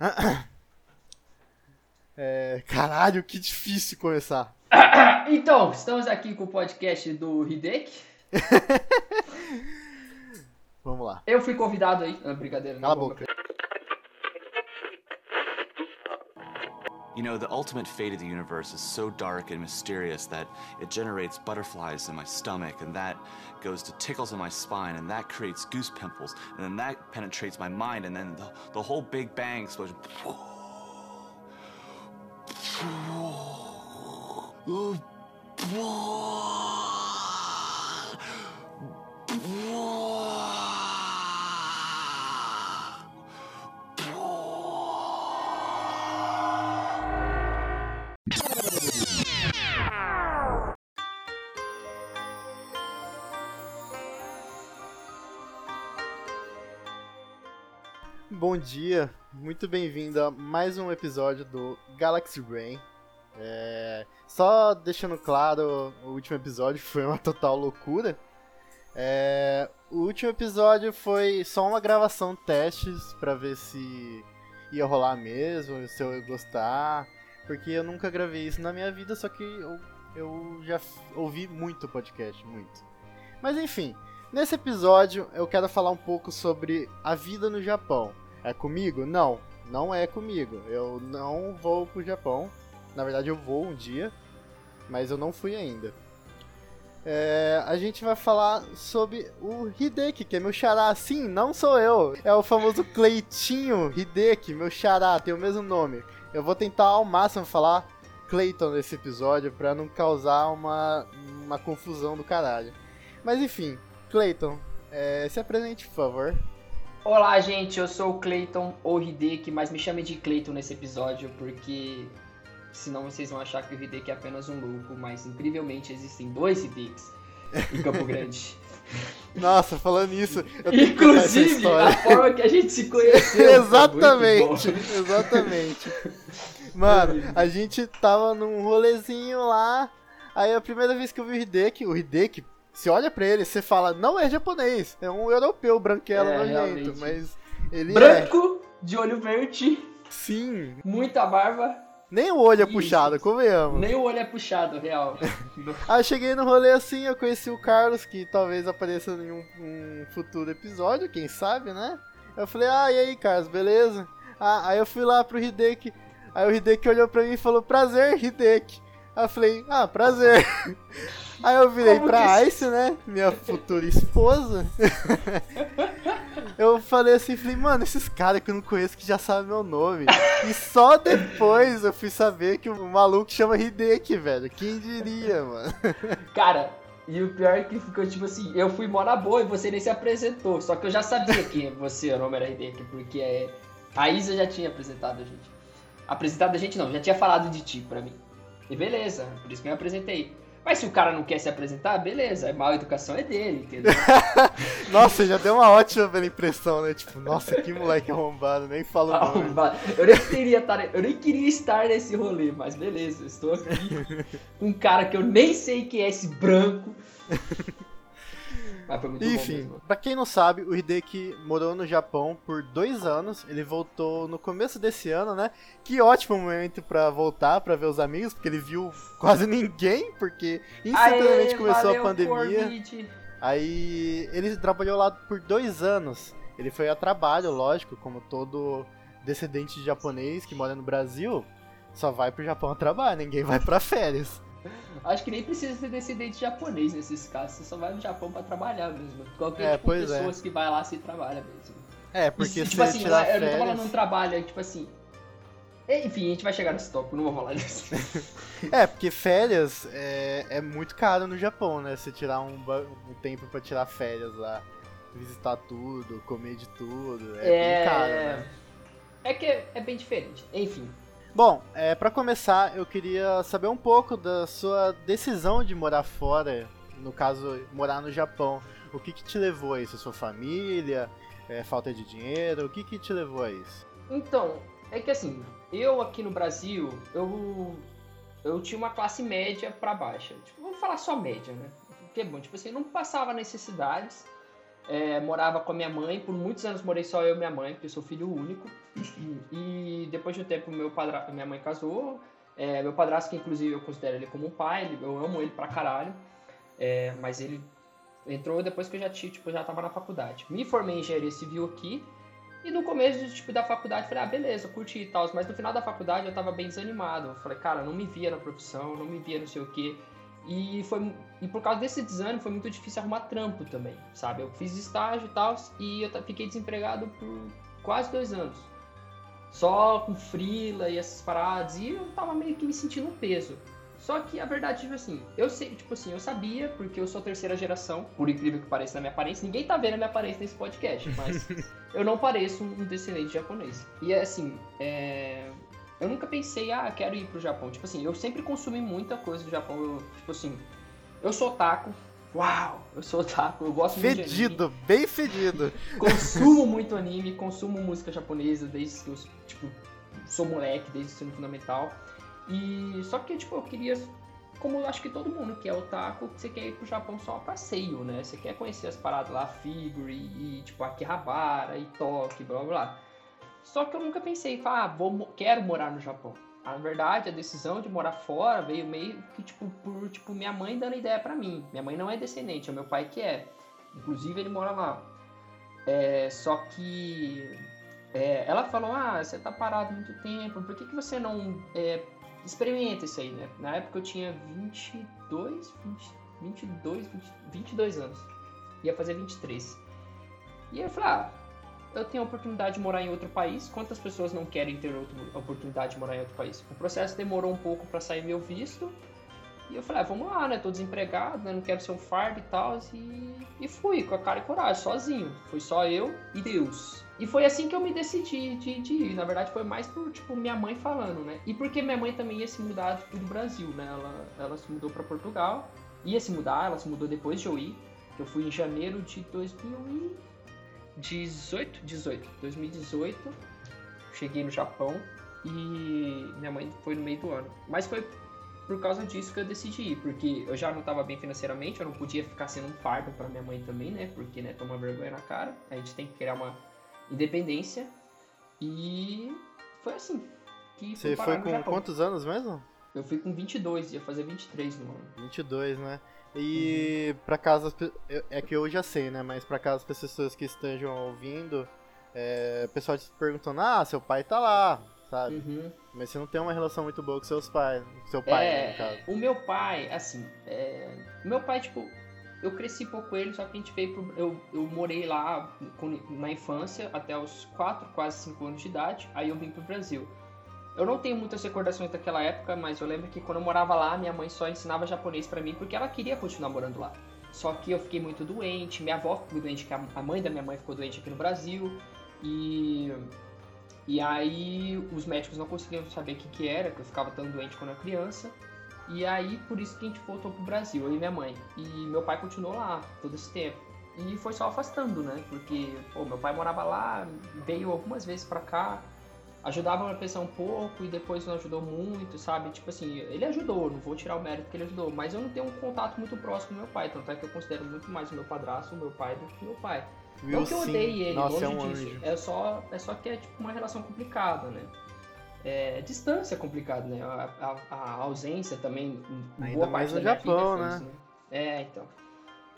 É, caralho, que difícil começar. Então, estamos aqui com o podcast do Hideki. Vamos lá. Eu fui convidado aí. Ah, brincadeira. Cala a boca. You know, the ultimate fate of the universe is so dark and mysterious that it generates butterflies in my stomach, and that goes to tickles in my spine, and that creates goose pimples, and then that penetrates my mind, and then the, the whole Big Bang explosion. dia, muito bem-vindo a mais um episódio do Galaxy Brain. É, Só deixando claro, o último episódio foi uma total loucura. É, O último episódio foi só uma gravação testes pra ver se ia rolar mesmo, se eu ia gostar, porque eu nunca gravei isso na minha vida, só que eu, eu já ouvi muito podcast, muito. Mas enfim, Nesse episódio eu quero falar um pouco sobre a vida no Japão. É comigo? Não, não é comigo. Eu não vou pro Japão. Na verdade eu vou um dia, mas eu não fui ainda. É, a gente vai falar sobre o Hideki, que é meu xará. Sim, não sou eu. É o famoso Cleitinho Hideki, meu xará, tem o mesmo nome. Eu vou tentar ao máximo falar Clayton nesse episódio pra não causar uma, uma confusão do caralho. Mas enfim, Clayton, é, se apresente, por favor. Olá, gente, eu sou o Clayton ou Hideki, mas me chame de Clayton nesse episódio, porque senão vocês vão achar que o Hideki é apenas um louco, mas incrivelmente existem dois Hidekis em Campo Grande. Nossa, falando essa Inclusive, a forma que a gente se conheceu. exatamente, exatamente. Mano, a gente tava num rolezinho lá, aí a primeira vez que eu vi o Hideki, o Hideki, você olha pra ele, você fala, não é japonês, é um europeu branquelo É, nojento, mas ele é, Branco, de olho verde, sim, muita barba, nem o olho é Isso. puxado, convenhamos. nem o olho é puxado, real. Aí eu cheguei no rolê assim, eu conheci o Carlos, que talvez apareça em um, um futuro episódio, quem sabe, né? Eu falei, ah, e aí, Carlos, beleza? Ah, aí eu fui lá pro Hideki, aí o Hideki olhou pra mim e falou, prazer, Hideki. Aí eu falei, ah, prazer. Aí eu virei Como pra Ice, né, minha futura esposa. Eu falei assim, falei, mano, esses caras que eu não conheço que já sabem meu nome. E só depois eu fui saber que o maluco chama Hideki, velho. Quem diria, mano? Cara, e o pior é que ficou tipo assim, eu fui mó na boa e você nem se apresentou. Só que eu já sabia que você, o nome era Hideki, porque é, a Isa já tinha apresentado a gente. Apresentado a gente não, já tinha falado de ti pra mim. E beleza, por isso que eu me apresentei. Mas se o cara não quer se apresentar, beleza, é mal educação é dele, entendeu? Nossa, já deu uma ótima impressão, né? Tipo, nossa, que moleque arrombado, nem falo o nome. Arrombado. eu nem queria estar, eu nem queria estar nesse rolê, mas beleza, eu estou aqui com um cara que eu nem sei quem é esse branco. Mas foi muito bom Enfim, mesmo. pra quem não sabe, o Hideki morou no Japão por dois anos. Ele voltou no começo desse ano, né? Que ótimo momento pra voltar, pra ver os amigos, porque ele viu quase ninguém, porque instantaneamente Aê, começou valeu, a pandemia. Aí ele trabalhou lá por dois anos. Ele foi a trabalho, lógico, como todo descendente de japonês que mora no Brasil. Só vai pro Japão a trabalho, ninguém vai pra férias. Acho que nem precisa ser descendente japonês nesses casos, você só vai no Japão pra trabalhar mesmo. Qualquer É, tipo de é. pessoas que vai lá se trabalha mesmo. É, porque E, tipo assim, tirar eu não tô férias... falando um trabalho, é tipo assim. Enfim, a gente vai chegar nesse tópico, não vou falar disso. É, porque férias é, é muito caro no Japão, né? Você tirar um, um tempo pra tirar férias lá, visitar tudo, comer de tudo, é, bem caro, né? É que é, é bem diferente. Enfim, Bom, é, para começar, eu queria saber um pouco da sua decisão de morar fora, no caso, morar no Japão. O que que te levou a isso? Sua família? É, falta de dinheiro? O que que te levou a isso? Então, é que assim, eu aqui no Brasil, eu eu tinha uma classe média pra baixa. Tipo, vamos falar só média, né? Que é bom, tipo assim, eu não passava necessidades, É, morava com a minha mãe, por muitos anos morei só eu e minha mãe, porque eu sou filho único. E depois de um tempo, meu padra... minha mãe casou. É, meu padrasto, que inclusive eu considero ele como um pai, eu amo ele pra caralho. É, mas ele entrou depois que eu já, tinha, tipo, já tava na faculdade. Me formei em engenharia civil aqui. E no começo tipo, da faculdade, falei, ah, beleza, curti e tal. Mas no final da faculdade eu tava bem desanimado. Eu falei, cara, não me via na profissão, não me via não sei o quê. E, foi, e por causa desse desânimo foi muito difícil arrumar trampo também, sabe? Eu fiz estágio e tal, e eu fiquei desempregado por quase dois anos. Só com frila e essas paradas, e eu tava meio que me sentindo um peso. Só que a verdade, tipo assim, eu sei, tipo assim, eu sabia, porque eu sou terceira geração, por incrível que pareça na minha aparência, ninguém tá vendo a minha aparência nesse podcast, mas eu não pareço um descendente japonês. E é assim, é... eu nunca pensei, ah, quero ir pro Japão. Tipo assim, eu sempre consumi muita coisa do Japão. Eu, tipo assim, eu sou otaku. Uau, eu sou otaku, eu gosto fedido, muito de Fedido, bem fedido. Consumo muito anime, consumo música japonesa desde que eu, tipo, sou moleque, desde o ensino fundamental. E só que, tipo, eu queria, como acho que todo mundo que é otaku, você quer ir pro Japão só a passeio, né? Você quer conhecer as paradas lá, Figure, e, tipo, Akihabara, e Tóquio, blá blá blá. Só que eu nunca pensei, ah, vou, quero morar no Japão. Na verdade, a decisão de morar fora veio meio que, tipo, por, tipo, minha mãe dando ideia para mim. Minha mãe não é descendente, é meu pai que é. Inclusive, ele mora lá. É, só que é, ela falou, ah, você tá parado muito tempo, por que, que você não é, experimenta isso aí, né? Na época eu tinha 22, 20, 22, 20, 22 anos. Ia fazer 23. E eu falei, ah, eu tenho a oportunidade de morar em outro país. Quantas pessoas não querem ter outra oportunidade de morar em outro país? O processo demorou um pouco para sair meu visto. E eu falei, ah, vamos lá, né? Tô desempregado, né? Não quero ser um fardo e tal. E, e fui, com a cara e coragem, sozinho. Fui só eu e Deus. E foi assim que eu me decidi de, de, ir. Na verdade, foi mais por, tipo, minha mãe falando, né? E porque minha mãe também ia se mudar do Brasil, né? Ela, ela se mudou para Portugal. Ia se mudar, ela se mudou depois de eu ir. Eu fui em janeiro de 2018. 18, 2018. Cheguei no Japão e minha mãe foi no meio do ano. Mas foi por causa disso que eu decidi ir, porque eu já não estava bem financeiramente, eu não podia ficar sendo um fardo para minha mãe também, né? Porque, né, toma vergonha na cara. A gente tem que criar uma independência. E foi assim. Que Você foi com quantos anos mesmo? Eu fui com 22, ia fazer 23 no ano. 22, né? E uhum. para caso é que eu já sei, né? Mas para caso as pessoas que estejam ouvindo, é, o pessoal te perguntando: "Ah, seu pai tá lá", sabe? Uhum. Mas você não tem uma relação muito boa com seus pais, seu pai, é, né, no caso. O meu pai, assim, é... o meu pai, tipo, eu cresci pouco com ele, só que a gente veio pro... eu, eu morei lá na infância até os 4, quase 5 anos de idade, aí eu vim pro Brasil. Eu não tenho muitas recordações daquela época, mas eu lembro que quando eu morava lá, minha mãe só ensinava japonês para mim porque ela queria continuar morando lá. Só que eu fiquei muito doente, minha avó ficou doente, a mãe da minha mãe ficou doente aqui no Brasil, e e aí os médicos não conseguiam saber o que, que era, que eu ficava tão doente quando era criança. E aí por isso que a gente voltou pro Brasil, eu e minha mãe. E meu pai continuou lá todo esse tempo. E foi só afastando, né? Porque, pô, meu pai morava lá, veio algumas vezes para cá, ajudava a pensar um pouco e depois não ajudou muito, sabe? Tipo assim, ele ajudou, não vou tirar o mérito que ele ajudou, mas eu não tenho um contato muito próximo com meu pai, tanto é que eu considero muito mais o meu padrasto, o meu pai, do que meu pai. Will não que eu odeie ele, Nossa, longe é um disso. Anjo. É só, é só que é tipo uma relação complicada, né? É, distância é complicado, né? A, a, a, ausência também, Ainda boa parte no Japão, né? né? É, então.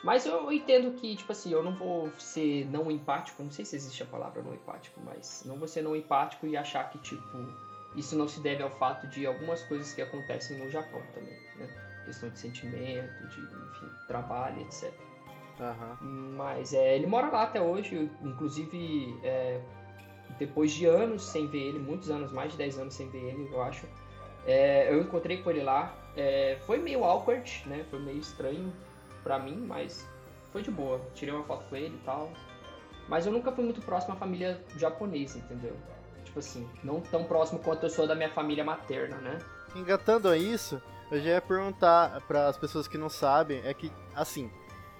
Mas eu entendo que, tipo assim, eu não vou ser não empático, não sei se existe a palavra não empático, mas não vou ser não empático e achar que, tipo, isso não se deve ao fato de algumas coisas que acontecem no Japão também, né? Questão de sentimento, de, enfim, trabalho, etc. Uhum. Mas é, ele mora lá até hoje, inclusive é, depois de anos sem ver ele, muitos anos, mais de 10 anos sem ver ele, eu acho. É, eu encontrei com ele lá. É, foi meio awkward, né? Foi meio estranho pra mim, mas foi de boa. Tirei uma foto com ele e tal. Mas eu nunca fui muito próximo à família japonesa, entendeu? Tipo assim, não tão próximo quanto eu sou da minha família materna, né? Engatando a isso, eu já ia perguntar para as pessoas que não sabem, é que, assim,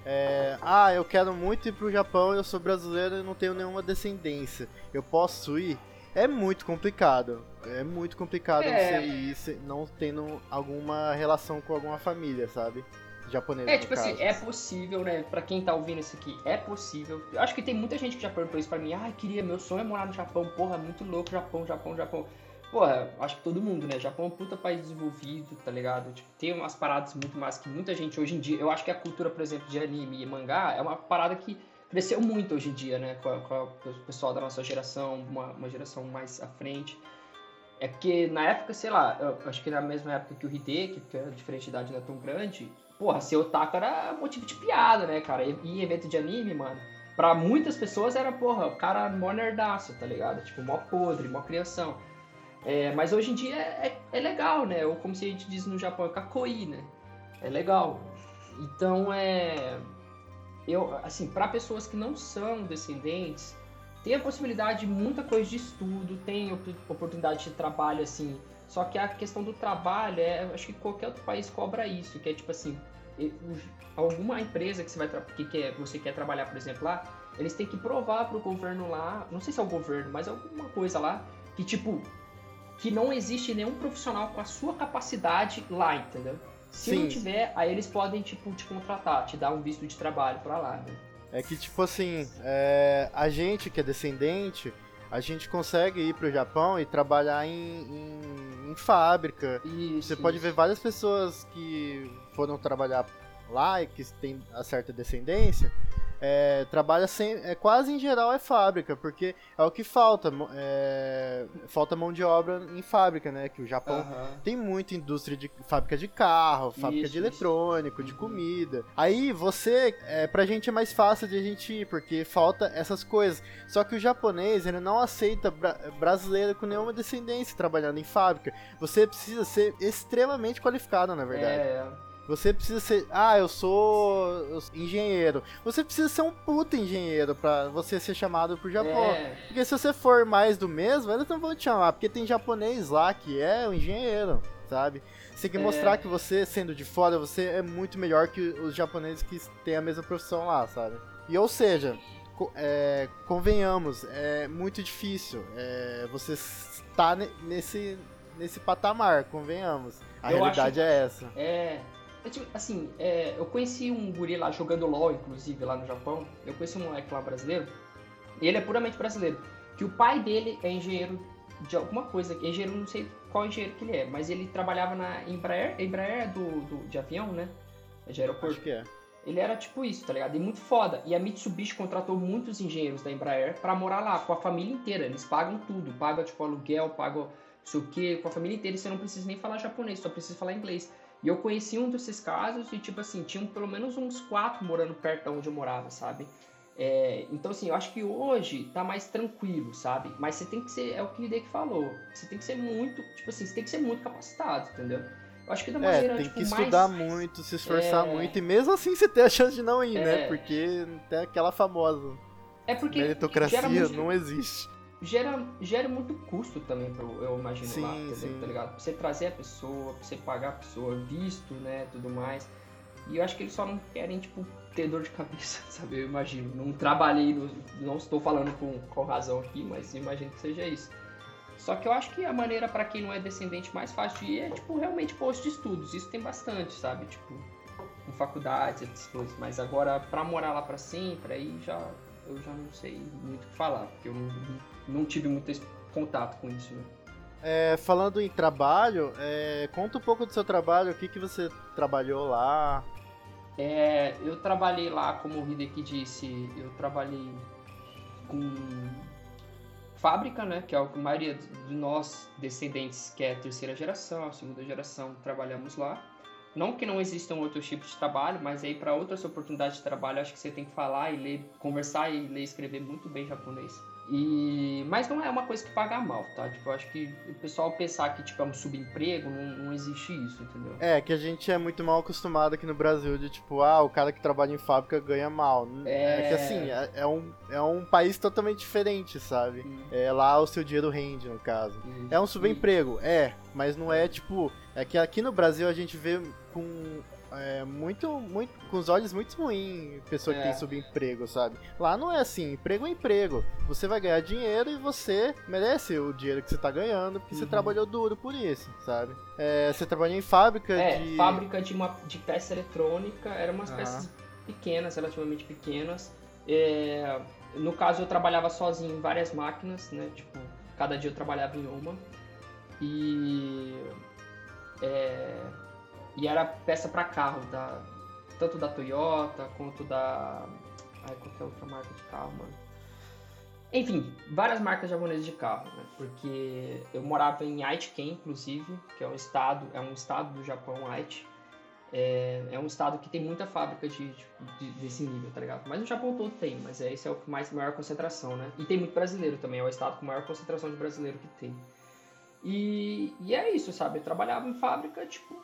é, ah, eu quero muito ir pro Japão, eu sou brasileiro e não tenho nenhuma descendência. Eu posso ir? É muito complicado. É muito complicado é. você ir não tendo alguma relação com alguma família, sabe? É, tipo assim, caso. é possível, né? Pra quem tá ouvindo isso aqui, é possível. Eu acho que tem muita gente que já perguntou isso pra mim. Ah, queria, meu sonho é morar no Japão. Porra, muito louco, Japão, Japão, Japão. Porra, acho que todo mundo, né? Japão é um puta país desenvolvido, tá ligado? Tipo, tem umas paradas muito mais que muita gente hoje em dia. Eu acho que a cultura, por exemplo, de anime e mangá é uma parada que cresceu muito hoje em dia, né? Com, a, com o pessoal da nossa geração, uma, uma geração mais à frente. É porque na época, sei lá, eu acho que na mesma época que o Hideki, que a diferença de idade não é tão grande, porra, ser otaku era motivo de piada, né, cara? E, evento de anime, mano, pra muitas pessoas era, porra, o cara mó nerdaço, tá ligado? Tipo, mó podre, mó criação. É, mas hoje em dia é, é legal, né? Ou como se a gente diz no Japão, é kakoi, né? É legal. Então, é... Eu, assim, para pessoas que não são descendentes, tem a possibilidade de muita coisa de estudo, tem op- oportunidade de trabalho, assim. Só que a questão do trabalho, é, acho que qualquer outro país cobra isso, que é tipo assim, alguma empresa que você vai que quer, você quer trabalhar, por exemplo, lá, eles têm que provar pro governo lá, não sei se é o governo, mas alguma coisa lá, que tipo, que não existe nenhum profissional com a sua capacidade lá, entendeu? Se não Sim. tiver, aí eles podem, tipo, te contratar, te dar um visto de trabalho pra lá, né? É que, tipo assim, é, a gente que é descendente, a gente consegue ir pro Japão e trabalhar em, em- em fábrica. Isso, Você pode isso. ver várias pessoas que foram trabalhar lá e que têm a certa descendência. É, trabalha sem, é, quase em geral é fábrica, porque é o que falta. é, falta mão de obra em fábrica, né? Que o Japão Aham. tem muita indústria de fábrica de carro, fábrica Isso, de isso. eletrônico, de Uhum. comida. Aí você, é, pra gente é mais fácil de a gente ir, porque falta essas coisas. Só que o japonês, ele não aceita bra brasileiro com nenhuma descendência trabalhando em fábrica. Você precisa ser extremamente qualificado, na verdade. É, Você precisa ser, ah, eu sou eu sou engenheiro. Você precisa ser um puta engenheiro pra você ser chamado pro Japão. é, Porque se você for mais do mesmo, eles não vão te chamar, porque tem japonês lá que é um engenheiro, sabe? Você tem que É. mostrar que você, sendo de fora, você é muito melhor que os japoneses que têm a mesma profissão lá, sabe? E ou seja, é, convenhamos, é muito difícil é, você estar ne- nesse, nesse patamar, convenhamos. A Eu realidade acho- é essa. é. É tipo, assim, é, eu conheci um guri lá jogando LOL, inclusive, lá no Japão. Eu conheci um moleque lá brasileiro. E ele é puramente brasileiro. Que o pai dele é engenheiro de alguma coisa. Engenheiro, não sei qual engenheiro que ele é, mas ele trabalhava na Embraer. Embraer é do, do, de avião, né? É de aeroporto. Acho que é. Ele era tipo isso, tá ligado? E muito foda. E a Mitsubishi contratou muitos engenheiros da Embraer pra morar lá, com a família inteira. Eles pagam tudo. Pagam, tipo, aluguel, pagam não sei o quê, com a família inteira. E você não precisa nem falar japonês, só precisa falar inglês. E eu conheci um desses casos e, tipo assim, tinham pelo menos uns quatro morando perto de onde eu morava, sabe? É, então, assim, eu acho que hoje tá mais tranquilo, sabe? Mas você tem que ser, é o que o Hideki falou, você tem que ser muito, tipo assim, você tem que ser muito capacitado, entendeu? Eu acho que da É, maneira, tem tipo, que mais... estudar muito, se esforçar É. muito, e mesmo assim você tem a chance de não ir, né? É. Porque tem aquela famosa É porque meritocracia muito- não existe. Gera, gera muito custo também, pro, eu imagino Sim, lá, entendeu? sim. tá ligado? Pra você trazer a pessoa, pra você pagar a pessoa, visto, né, tudo mais. E eu acho que eles só não querem, tipo, ter dor de cabeça, sabe? Eu imagino. Não trabalhei, não estou falando com, com razão aqui, mas imagino que seja isso. Só que eu acho que a maneira pra quem não é descendente mais fácil de ir é, tipo, realmente posto de estudos. Isso tem bastante, sabe? Tipo, com faculdades, essas coisas. Mas agora, pra morar lá pra sempre, aí já eu já não sei muito o que falar, porque eu não, tive muito contato com isso, né? É, falando em trabalho, é, conta um pouco do seu trabalho, o que, que você trabalhou lá. É, eu trabalhei lá, como o Hideki disse, eu trabalhei com fábrica, né? Que é o que a maioria de nós, descendentes, que é a terceira geração, a segunda geração, trabalhamos lá. Não que não existam outros tipos de trabalho, mas aí para outras oportunidades de trabalho, acho que você tem que falar e ler, conversar e ler e escrever muito bem japonês. E mas não é uma coisa que paga mal, tá? Tipo, eu acho que o pessoal pensar que tipo é um subemprego, não, não existe isso, entendeu? É, que a gente é muito mal acostumado aqui no Brasil de tipo, ah, o cara que trabalha em fábrica ganha mal. É, É. que assim, é, é um, é um país totalmente diferente, sabe? Hum. É, lá o seu dinheiro rende, no caso. É um subemprego, é, mas não é tipo. É que aqui no Brasil a gente vê com é, muito, muito, com os olhos muito ruins pessoa que É. tem subemprego, sabe? Lá não é assim, emprego é emprego. Você vai ganhar dinheiro e você merece o dinheiro que você tá ganhando, porque você Uhum. trabalhou duro por isso, sabe? É, você trabalhou em fábrica É, de. fábrica de, uma, de peça eletrônica, eram umas peças pequenas, relativamente pequenas. É, no caso, eu trabalhava sozinho em várias máquinas, né? Tipo, cada dia eu trabalhava em uma. E. é, e era peça para carro, da, tanto da Toyota quanto da. Ai, qual que é outra marca de carro, mano? Enfim, várias marcas japonesas de carro, né? Porque eu morava em Aichiken, inclusive, que é um estado, é um estado do Japão, Aichi. É, é um estado que tem muita fábrica de, de- desse nível, tá ligado? Mas no Japão todo tem, mas é, esse é o que mais maior concentração, né? E tem muito brasileiro também, é o estado com maior concentração de brasileiro que tem. E, e é isso, sabe? Eu trabalhava em fábrica, tipo,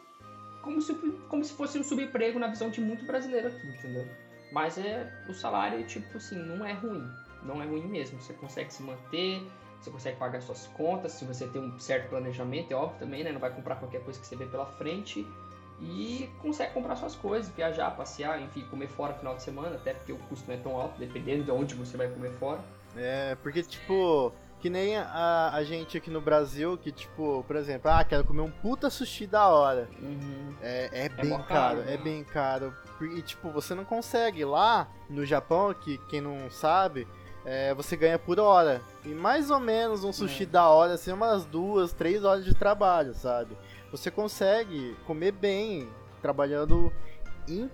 como se, como se fosse um subemprego na visão de muito brasileiro aqui, entendeu? Mas é o salário, tipo assim, não é ruim. Não é ruim mesmo. Você consegue se manter, você consegue pagar suas contas, se você tem um certo planejamento, é óbvio também, né? Não vai comprar qualquer coisa que você vê pela frente. E consegue comprar suas coisas, viajar, passear, enfim, comer fora no final de semana, até porque o custo não é tão alto, dependendo de onde você vai comer fora. É, porque, tipo, que nem a, a gente aqui no Brasil, que, tipo, por exemplo, ah, quero comer um puta sushi da hora. É, é bem mó caro, caro, é né? bem caro. E, tipo, você não consegue. Lá no Japão, que quem não sabe, é, você ganha por hora. E mais ou menos um sushi É. da hora, assim, umas duas, três horas de trabalho, sabe? Você consegue comer bem, trabalhando, em-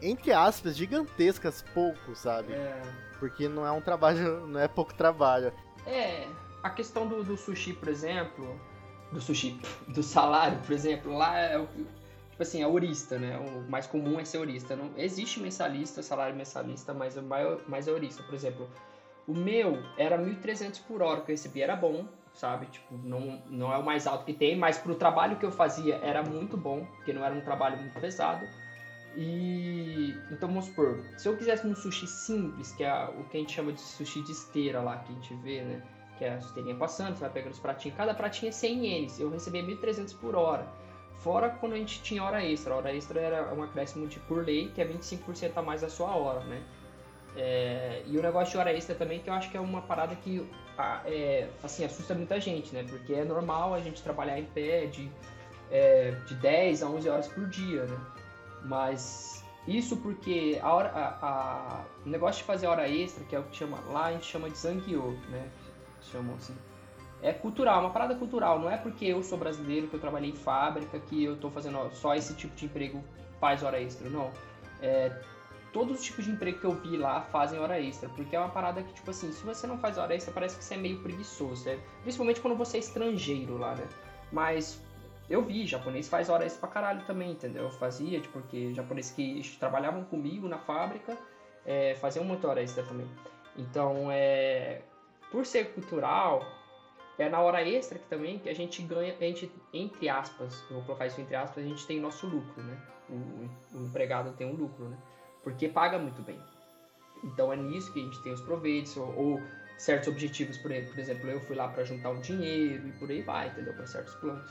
entre aspas, gigantescas pouco, sabe? É, Porque não é um trabalho, não é pouco trabalho. É, a questão do, do sushi, por exemplo, do sushi, do salário, por exemplo, lá é o tipo assim, é ourista, né? O mais comum é ser ourista. Não existe mensalista, salário mensalista, mas o maior, mais é ourista, por exemplo. O meu era 1.300 por hora que eu recebia, era bom, sabe? Tipo, não, não é o mais alto que tem, mas pro trabalho que eu fazia era muito bom, porque não era um trabalho muito pesado. E então vamos supor, se eu quisesse um sushi simples, que é o que a gente chama de sushi de esteira lá, que a gente vê, né? Que é a esteirinha passando, você vai pegando os pratinhos, cada pratinho é 100 ienes, eu recebia 1.300 por hora. Fora quando a gente tinha hora extra, a hora extra era um acréscimo de por lei, que é 25% a mais da sua hora, né? É, e o negócio de hora extra também, que eu acho que é uma parada que é, assim, assusta muita gente, né? Porque é normal a gente trabalhar em pé de, é, de 10 a 11 horas por dia, né? Mas isso porque a hora, a, a- o negócio de fazer hora extra, que é o que chama, lá a gente chama de zangyo, né? Chamam assim. É cultural, uma parada cultural. Não é porque eu sou brasileiro, que eu trabalhei em fábrica, que eu tô fazendo só esse tipo de emprego faz hora extra. Não. É, todos os tipos de emprego que eu vi lá fazem hora extra. Porque é uma parada que, tipo assim, se você não faz hora extra, parece que você é meio preguiçoso. né? Principalmente quando você é estrangeiro lá, né? Mas eu vi, japonês faz hora extra pra caralho também, entendeu? Eu fazia, tipo, porque japoneses que trabalhavam comigo na fábrica é, faziam muita hora extra também. Então, é, por ser cultural, é na hora extra que também que a gente ganha, a gente, entre aspas, eu vou colocar isso entre aspas, a gente tem nosso lucro, né? O, o empregado tem um lucro, né? Porque paga muito bem. Então é nisso que a gente tem os proveitos, ou, ou certos objetivos, por, por exemplo, eu fui lá para juntar um dinheiro e por aí vai, entendeu? Para certos planos.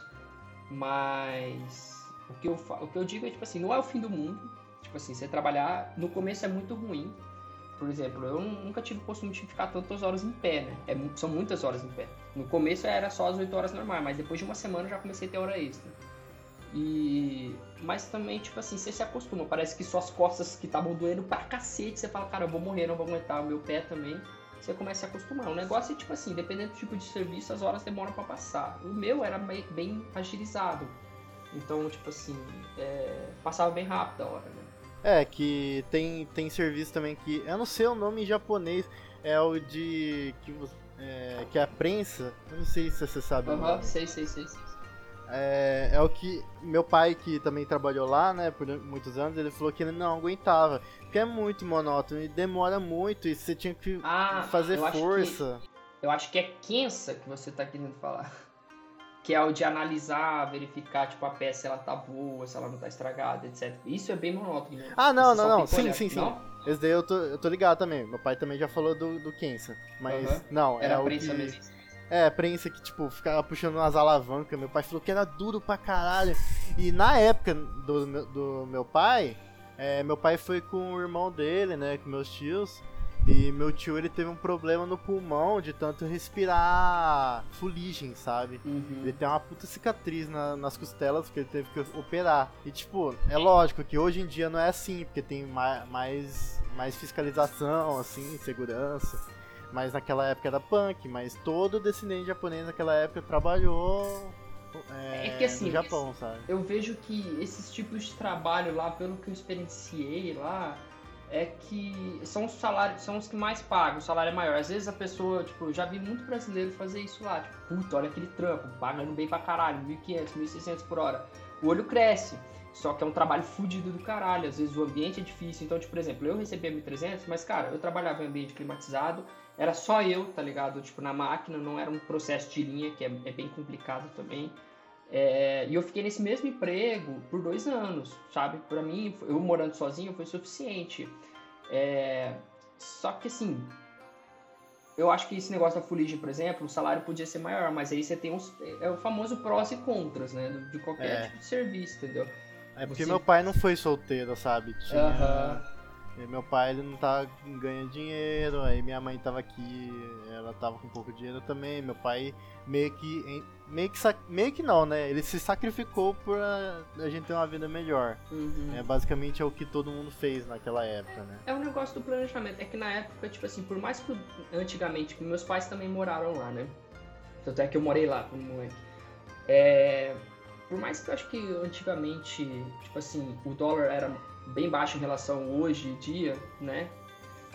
Mas o que, eu, o que eu digo é, tipo assim, não é o fim do mundo. Tipo assim, você trabalhar, no começo é muito ruim. Por exemplo, eu nunca tive o costume de ficar tantas horas em pé, né? É são muitas horas em pé. No começo era só as 8 horas normais, mas depois de uma semana já comecei a ter hora extra. E. Mas também, tipo assim, você se acostuma. Parece que suas costas que estavam doendo pra cacete, você fala, cara, eu vou morrer, não vou aguentar o meu pé também. Você começa a acostumar. O negócio é tipo assim, dependendo do tipo de serviço, as horas demoram pra passar. O meu era bem, agilizado. Então, tipo assim, é, passava bem rápido a hora, né? É, que tem, tem serviço também que. Eu não sei o nome em japonês. É o de. Que, é, que é a prensa. Eu não sei se você sabe. Aham, nome. sei, sei, sei. sei. É, é o que. Meu pai, que também trabalhou lá, né, por muitos anos, ele falou que ele não aguentava. Porque é muito monótono e demora muito. E você tinha que Ah, fazer eu acho que- força. Eu acho que é Kensa que você tá querendo falar. Que é o de analisar, verificar, tipo, a peça se ela tá boa, se ela não tá estragada, etc. Isso é bem monótono. né? Ah, não, Você não, não. Sim, sim, sim. Não? Esse daí eu tô, eu tô ligado também. Meu pai também já falou do, do Kensa. Mas Aham. não, Era é a o que... mesmo. É, prensa que, tipo, ficava puxando umas alavancas. Meu pai falou que era duro pra caralho. E na época do, meu- do meu pai, é, meu pai foi com o irmão dele, né, com meus tios. E meu tio, ele teve um problema no pulmão de tanto respirar fuligem, sabe? Ele tem uma puta cicatriz na- nas costelas porque ele teve que operar. E, tipo, é lógico que hoje em dia não é assim, porque tem ma- mais, mais fiscalização, assim, segurança. Mas naquela época era punk, mas todo descendente japonês naquela época trabalhou é, É que, assim, no Japão, sabe? Eu vejo que esses tipos de trabalho lá, pelo que eu experienciei lá, é que são os salários, são os que mais pagam, o salário é maior. Às vezes a pessoa, tipo, eu já vi muito brasileiro fazer isso lá, tipo, puta, olha aquele trampo, pagando bem pra caralho, 1.500, 1.600 por hora. O olho cresce, só que é um trabalho fudido do caralho, às vezes o ambiente é difícil. Então, tipo, por exemplo, eu recebia 1.300, mas, cara, eu trabalhava em ambiente climatizado, era só eu, tá ligado? Tipo, na máquina, não era um processo de linha, que é, é bem complicado também. É, e eu fiquei nesse mesmo emprego por dois anos, sabe? Pra mim, eu morando sozinho foi suficiente. É, só que assim, eu acho que esse negócio da fuligem, por exemplo, o salário podia ser maior, mas aí você tem uns. É o famoso prós e contras, né? De qualquer É. tipo de serviço, entendeu? É porque Você- meu pai não foi solteiro, sabe? Tinha... Aham. E Meu pai ele não tá ganhando dinheiro, aí minha mãe tava aqui, ela tava com pouco dinheiro também. Meu pai meio que. Meio que, meio que não, né? Ele se sacrificou por a, gente ter uma vida melhor. Uhum. É, basicamente é o que todo mundo fez naquela época, né? É um negócio do planejamento. É que na época, tipo assim, por mais que antigamente, meus pais também moraram lá, né? Tanto é que eu morei lá quando moleque. É, por mais que eu acho que antigamente, tipo assim, o dólar era bem baixo em relação hoje em dia, né?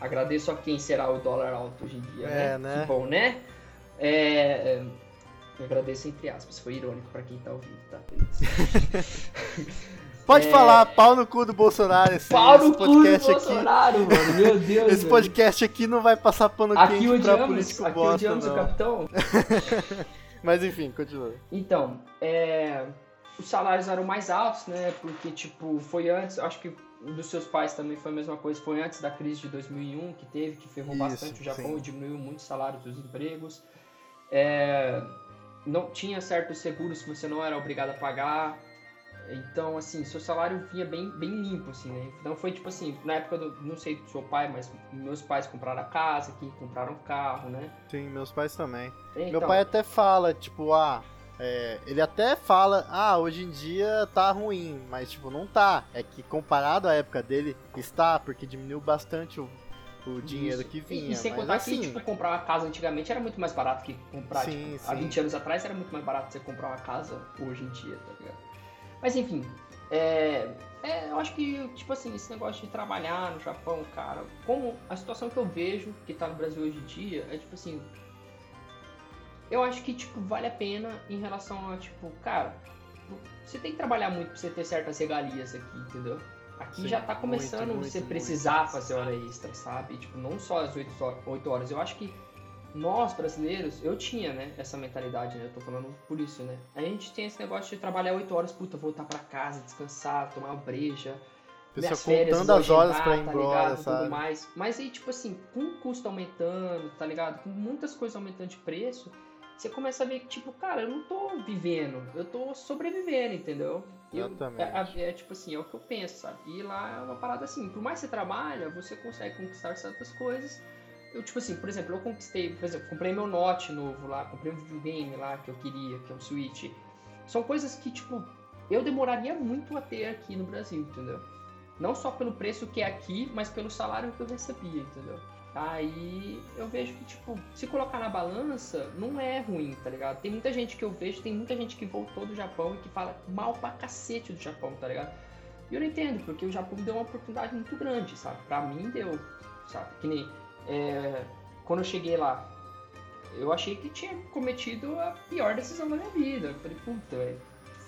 Agradeço a quem será o dólar alto hoje em dia, É, né? né? Que bom, né? É, eu agradeço entre aspas, foi irônico pra quem tá ouvindo, tá? Pode É. falar, pau no cu do Bolsonaro esse, Pau esse no cu do podcast aqui. Bolsonaro, mano, meu Deus. Esse velho. podcast aqui não vai passar pano Aqui quente pra odiamos, político aqui bosta, odiamos o não. capitão. Mas enfim, continua. Então, é, os salários eram mais altos, né? Porque, tipo, foi antes, acho que dos seus pais também foi a mesma coisa, foi antes da crise de 2001 que teve, que ferrou Isso, bastante o Japão sim. e diminuiu muito os salários dos empregos. É, não tinha certos seguros que você não era obrigado a pagar. Então, assim, seu salário vinha bem, bem limpo, assim, né? Então foi tipo assim, na época do, não sei do seu pai, mas meus pais compraram a casa aqui, compraram um carro, né? Sim, meus pais também. Então, Meu pai até fala, tipo, ah, é, ele até fala, ah, hoje em dia tá ruim, mas tipo, não tá. É que comparado à época dele, está, porque diminuiu bastante o, o dinheiro Isso. que E- vinha. E, sem mas contar assim, que, tipo, comprar uma casa antigamente era muito mais barato que comprar, Sim, tipo, há sim. 20 anos atrás era muito mais barato você comprar uma casa hoje em dia, tá ligado? Mas enfim, é, é, eu acho que, tipo assim, esse negócio de trabalhar no Japão, cara, como a situação que eu vejo que tá no Brasil hoje em dia é, tipo assim, eu acho que, tipo, vale a pena em relação a, tipo, cara, você tem que trabalhar muito pra você ter certas regalias aqui, entendeu? Aqui Sim, já tá muito, começando muito, você muito. precisar fazer hora extra, sabe? Tipo, não só as 8, ho- 8 horas. Eu acho que nós, brasileiros, eu tinha, né, essa mentalidade, né? Eu tô falando por isso, né? A gente tem esse negócio de trabalhar 8 horas, puta, voltar pra casa, descansar, tomar uma breja. pessoa férias, contando as horas pra ir tá embora, ligado? sabe? Tudo mais. Mas aí, tipo assim, com o custo aumentando, tá ligado? Com muitas coisas aumentando de preço, você começa a ver que, tipo, cara, eu não tô vivendo, eu tô sobrevivendo, entendeu? Eu- Exatamente. é, é, é, tipo assim, é o que eu penso, sabe? E lá é uma parada assim, por mais que você trabalha, você consegue conquistar certas coisas. Eu, tipo assim, por exemplo, eu conquistei, por exemplo, comprei meu Note novo lá, comprei um videogame lá que eu queria, que é um Switch. São coisas que, tipo, eu demoraria muito a ter aqui no Brasil, entendeu? Não só pelo preço que é aqui, mas pelo salário que eu recebia, entendeu? Aí eu vejo que, tipo, se colocar na balança, não é ruim, tá ligado? Tem muita gente que eu vejo, tem muita gente que voltou do Japão e que fala mal pra cacete do Japão, tá ligado? E eu não entendo, porque o Japão deu uma oportunidade muito grande, sabe? Pra mim deu, sabe? Que nem é, quando eu cheguei lá, eu achei que tinha cometido a pior decisão da minha vida. Eu falei, puta, é,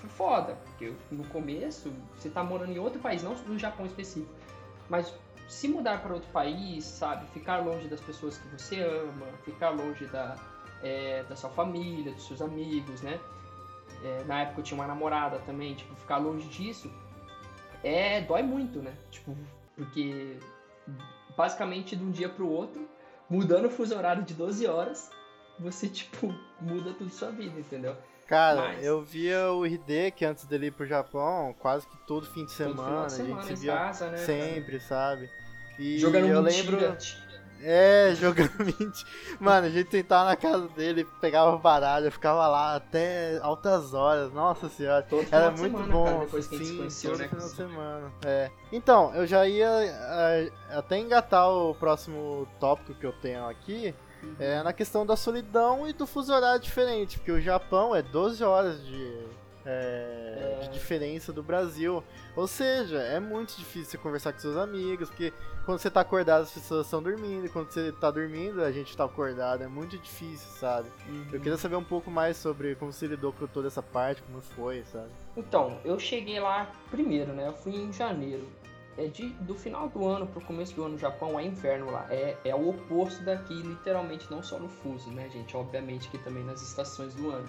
foi foda, porque no começo você tá morando em outro país, não no Japão específico, mas se mudar para outro país, sabe, ficar longe das pessoas que você ama, ficar longe da, é, da sua família, dos seus amigos, né? É, na época eu tinha uma namorada também, tipo, ficar longe disso é dói muito, né? Tipo, porque basicamente de um dia pro outro, mudando o fuso horário de 12 horas, você, tipo, muda tudo sua vida, entendeu? Cara, Mas- eu via o Hideki antes dele ir pro Japão, quase que todo fim de semana, de a semana gente se via casa, né, cara? sempre, sabe? E Jogando eu mentira. lembro. É, jogando mentira. Mano, a gente sentava na casa dele, pegava baralho, ficava lá até altas horas, nossa senhora. Todo Era muito semana, bom, cara, depois que a gente se sim, conheceu, todo né? final de semana. É. Então, eu já ia é, até engatar o próximo tópico que eu tenho aqui. É na questão da solidão e do fuso horário diferente, porque o Japão é 12 horas de, é, É. de diferença do Brasil. Ou seja, é muito difícil você conversar com seus amigos, porque quando você tá acordado as pessoas estão dormindo, e quando você tá dormindo a gente tá acordado, é muito difícil, sabe? Uhum. Eu queria saber um pouco mais sobre como você lidou com toda essa parte, como foi, sabe? Então, eu cheguei lá primeiro, né? Eu fui em janeiro. É de, do final do ano pro começo do ano no Japão é inverno lá. É, é o oposto daqui, literalmente, não só no fuso, né, gente? Obviamente que também nas estações do ano.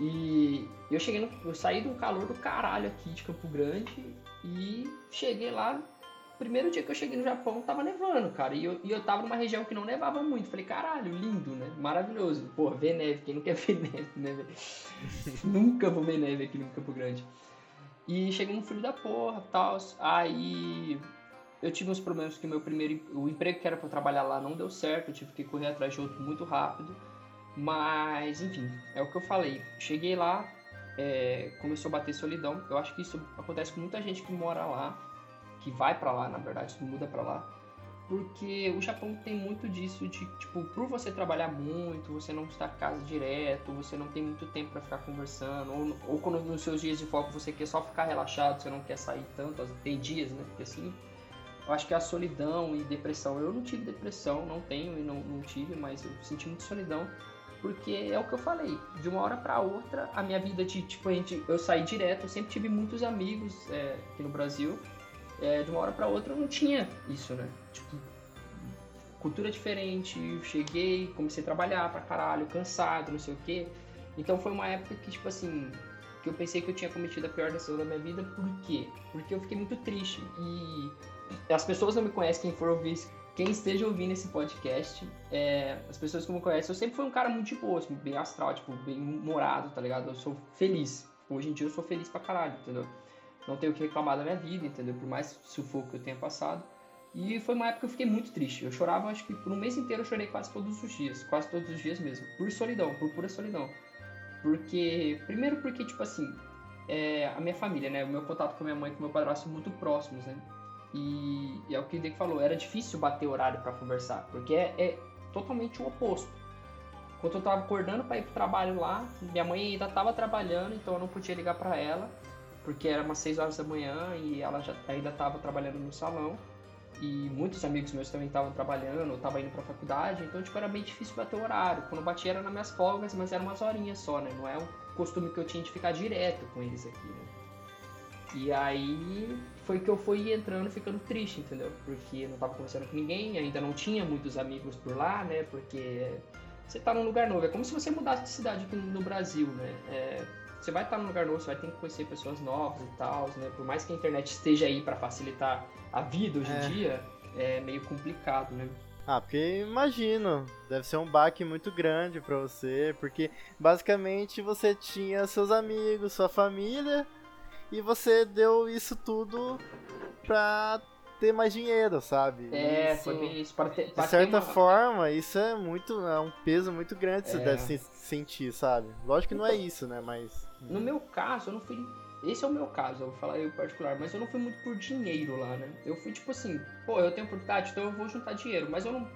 E eu cheguei no, eu saí do calor do caralho aqui de Campo Grande e cheguei lá. Primeiro dia que eu cheguei no Japão, tava nevando, cara. E eu, e eu tava numa região que não nevava muito. Falei, caralho, lindo, né? Maravilhoso. Pô, ver neve. Quem não quer ver neve, né? Nunca vou ver neve aqui no Campo Grande. E cheguei no frio da porra, tal. Aí eu tive uns problemas que meu primeiro o emprego que era para trabalhar lá não deu certo, eu tive que correr atrás de outro muito rápido. Mas, enfim, é o que eu falei. Cheguei lá, é, começou a bater solidão. Eu acho que isso acontece com muita gente que mora lá, que vai pra lá, na verdade, muda pra lá. Porque o Japão tem muito disso de, tipo, por você trabalhar muito, você não estar casa direto, você não tem muito tempo pra ficar conversando, ou, ou quando nos seus dias de folga você quer só ficar relaxado, você não quer sair tanto, tem dias, né? Porque assim, eu acho que a solidão e depressão, eu não tive depressão, não tenho e não, não tive, mas eu senti muito solidão, porque é o que eu falei, de uma hora pra outra, a minha vida de, tipo, a gente, eu saí direto, eu sempre tive muitos amigos é, aqui no Brasil, é, de uma hora pra outra eu não tinha isso, né? Tipo, cultura diferente, cheguei, comecei a trabalhar pra caralho, cansado, não sei o quê. Então foi uma época que, tipo assim, que eu pensei que eu tinha cometido a pior decisão da minha vida, por quê? Porque eu fiquei muito triste e as pessoas não me conhecem, quem for ouvir, quem esteja ouvindo esse podcast, é, as pessoas que me conhecem, eu sempre fui um cara muito assim, bem astral, tipo, bem humorado, tá ligado? Eu sou feliz. Hoje em dia eu sou feliz pra caralho, entendeu? Não tenho o que reclamar da minha vida, entendeu? Por mais sufoco que eu tenha passado. E foi uma época que eu fiquei muito triste. Eu chorava, acho que por um mês inteiro eu chorei quase todos os dias. Quase todos os dias mesmo. Por solidão, por pura solidão. Porque. Primeiro porque, tipo assim, é, a minha família, né? O meu contato com a minha mãe e com o meu padrasto muito próximos, né? E, e é o que o Dick falou, era difícil bater horário pra conversar, porque é, é totalmente o oposto. Quando eu tava acordando pra ir pro trabalho lá, minha mãe ainda tava trabalhando, então eu não podia ligar pra ela, porque era umas 6 horas da manhã e ela já ainda tava trabalhando no salão. E muitos amigos meus também estavam trabalhando, ou tava indo pra faculdade, então tipo era bem difícil bater o horário. Quando batia era nas minhas folgas, mas eram umas horinhas só, né? Não é o costume que eu tinha de ficar direto com eles aqui, né? E aí foi que eu fui entrando ficando triste, entendeu? Porque não tava conversando com ninguém, ainda não tinha muitos amigos por lá, né? Porque você tá num lugar novo. É como se você mudasse de cidade aqui no Brasil, né? É, você vai estar num lugar novo, você vai ter que conhecer pessoas novas e tal, né? Por mais que a internet esteja aí para facilitar a vida hoje É. em dia, é meio complicado, né? Ah, porque imagino, deve ser um baque muito grande pra você, porque basicamente você tinha seus amigos, sua família, e você deu isso tudo pra ter mais dinheiro, sabe? É, isso, foi bem isso. Para ter, De certa uma- forma, isso é muito, é um peso muito grande que você É. deve se- sentir, sabe? Lógico que não é isso, né, mas... No meu caso, eu não fui. Esse é o meu caso, eu vou falar eu particular, mas eu não fui muito por dinheiro lá, né? Eu fui tipo assim, pô, eu tenho oportunidade, então eu vou juntar dinheiro, mas eu não.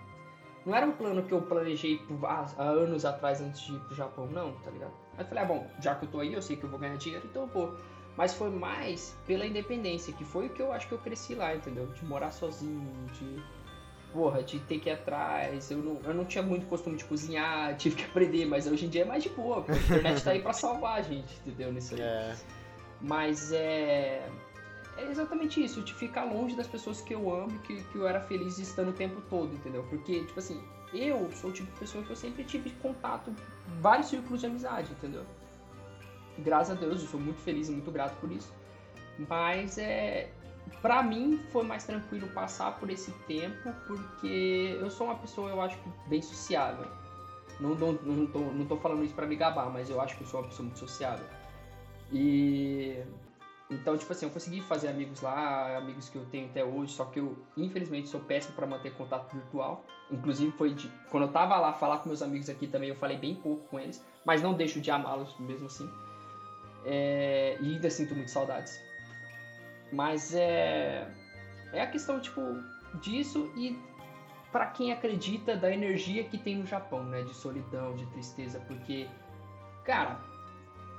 Não era um plano que eu planejei há, há anos atrás antes de ir pro Japão, não, tá ligado? Eu falei, ah, bom, já que eu tô aí, eu sei que eu vou ganhar dinheiro, então eu vou. Mas foi mais pela independência, que foi o que eu acho que eu cresci lá, entendeu? De morar sozinho, de. Porra, de ter que ir atrás. Eu não, eu não tinha muito costume de cozinhar, tive que aprender, mas hoje em dia é mais de boa. A internet tá aí pra salvar a gente, entendeu? Nisso aí. É, Mas é. É exatamente isso, de ficar longe das pessoas que eu amo e que, que eu era feliz estando o tempo todo, entendeu? Porque, tipo assim, eu sou o tipo de pessoa que eu sempre tive contato, vários círculos de amizade, entendeu? Graças a Deus, eu sou muito feliz e muito grato por isso. Mas é. Pra mim foi mais tranquilo passar por esse tempo, porque eu sou uma pessoa, eu acho bem sociável. Não, não, não, tô, não tô falando isso pra me gabar, mas eu acho que eu sou uma pessoa muito sociável. E. Então, tipo assim, eu consegui fazer amigos lá, amigos que eu tenho até hoje, só que eu, infelizmente, sou péssimo para manter contato virtual. Inclusive, foi de, quando eu tava lá falar com meus amigos aqui também, eu falei bem pouco com eles, mas não deixo de amá-los mesmo assim. É, e ainda sinto muito saudades. Mas é. É a questão, tipo, disso e para quem acredita da energia que tem no Japão, né? De solidão, de tristeza, porque, cara,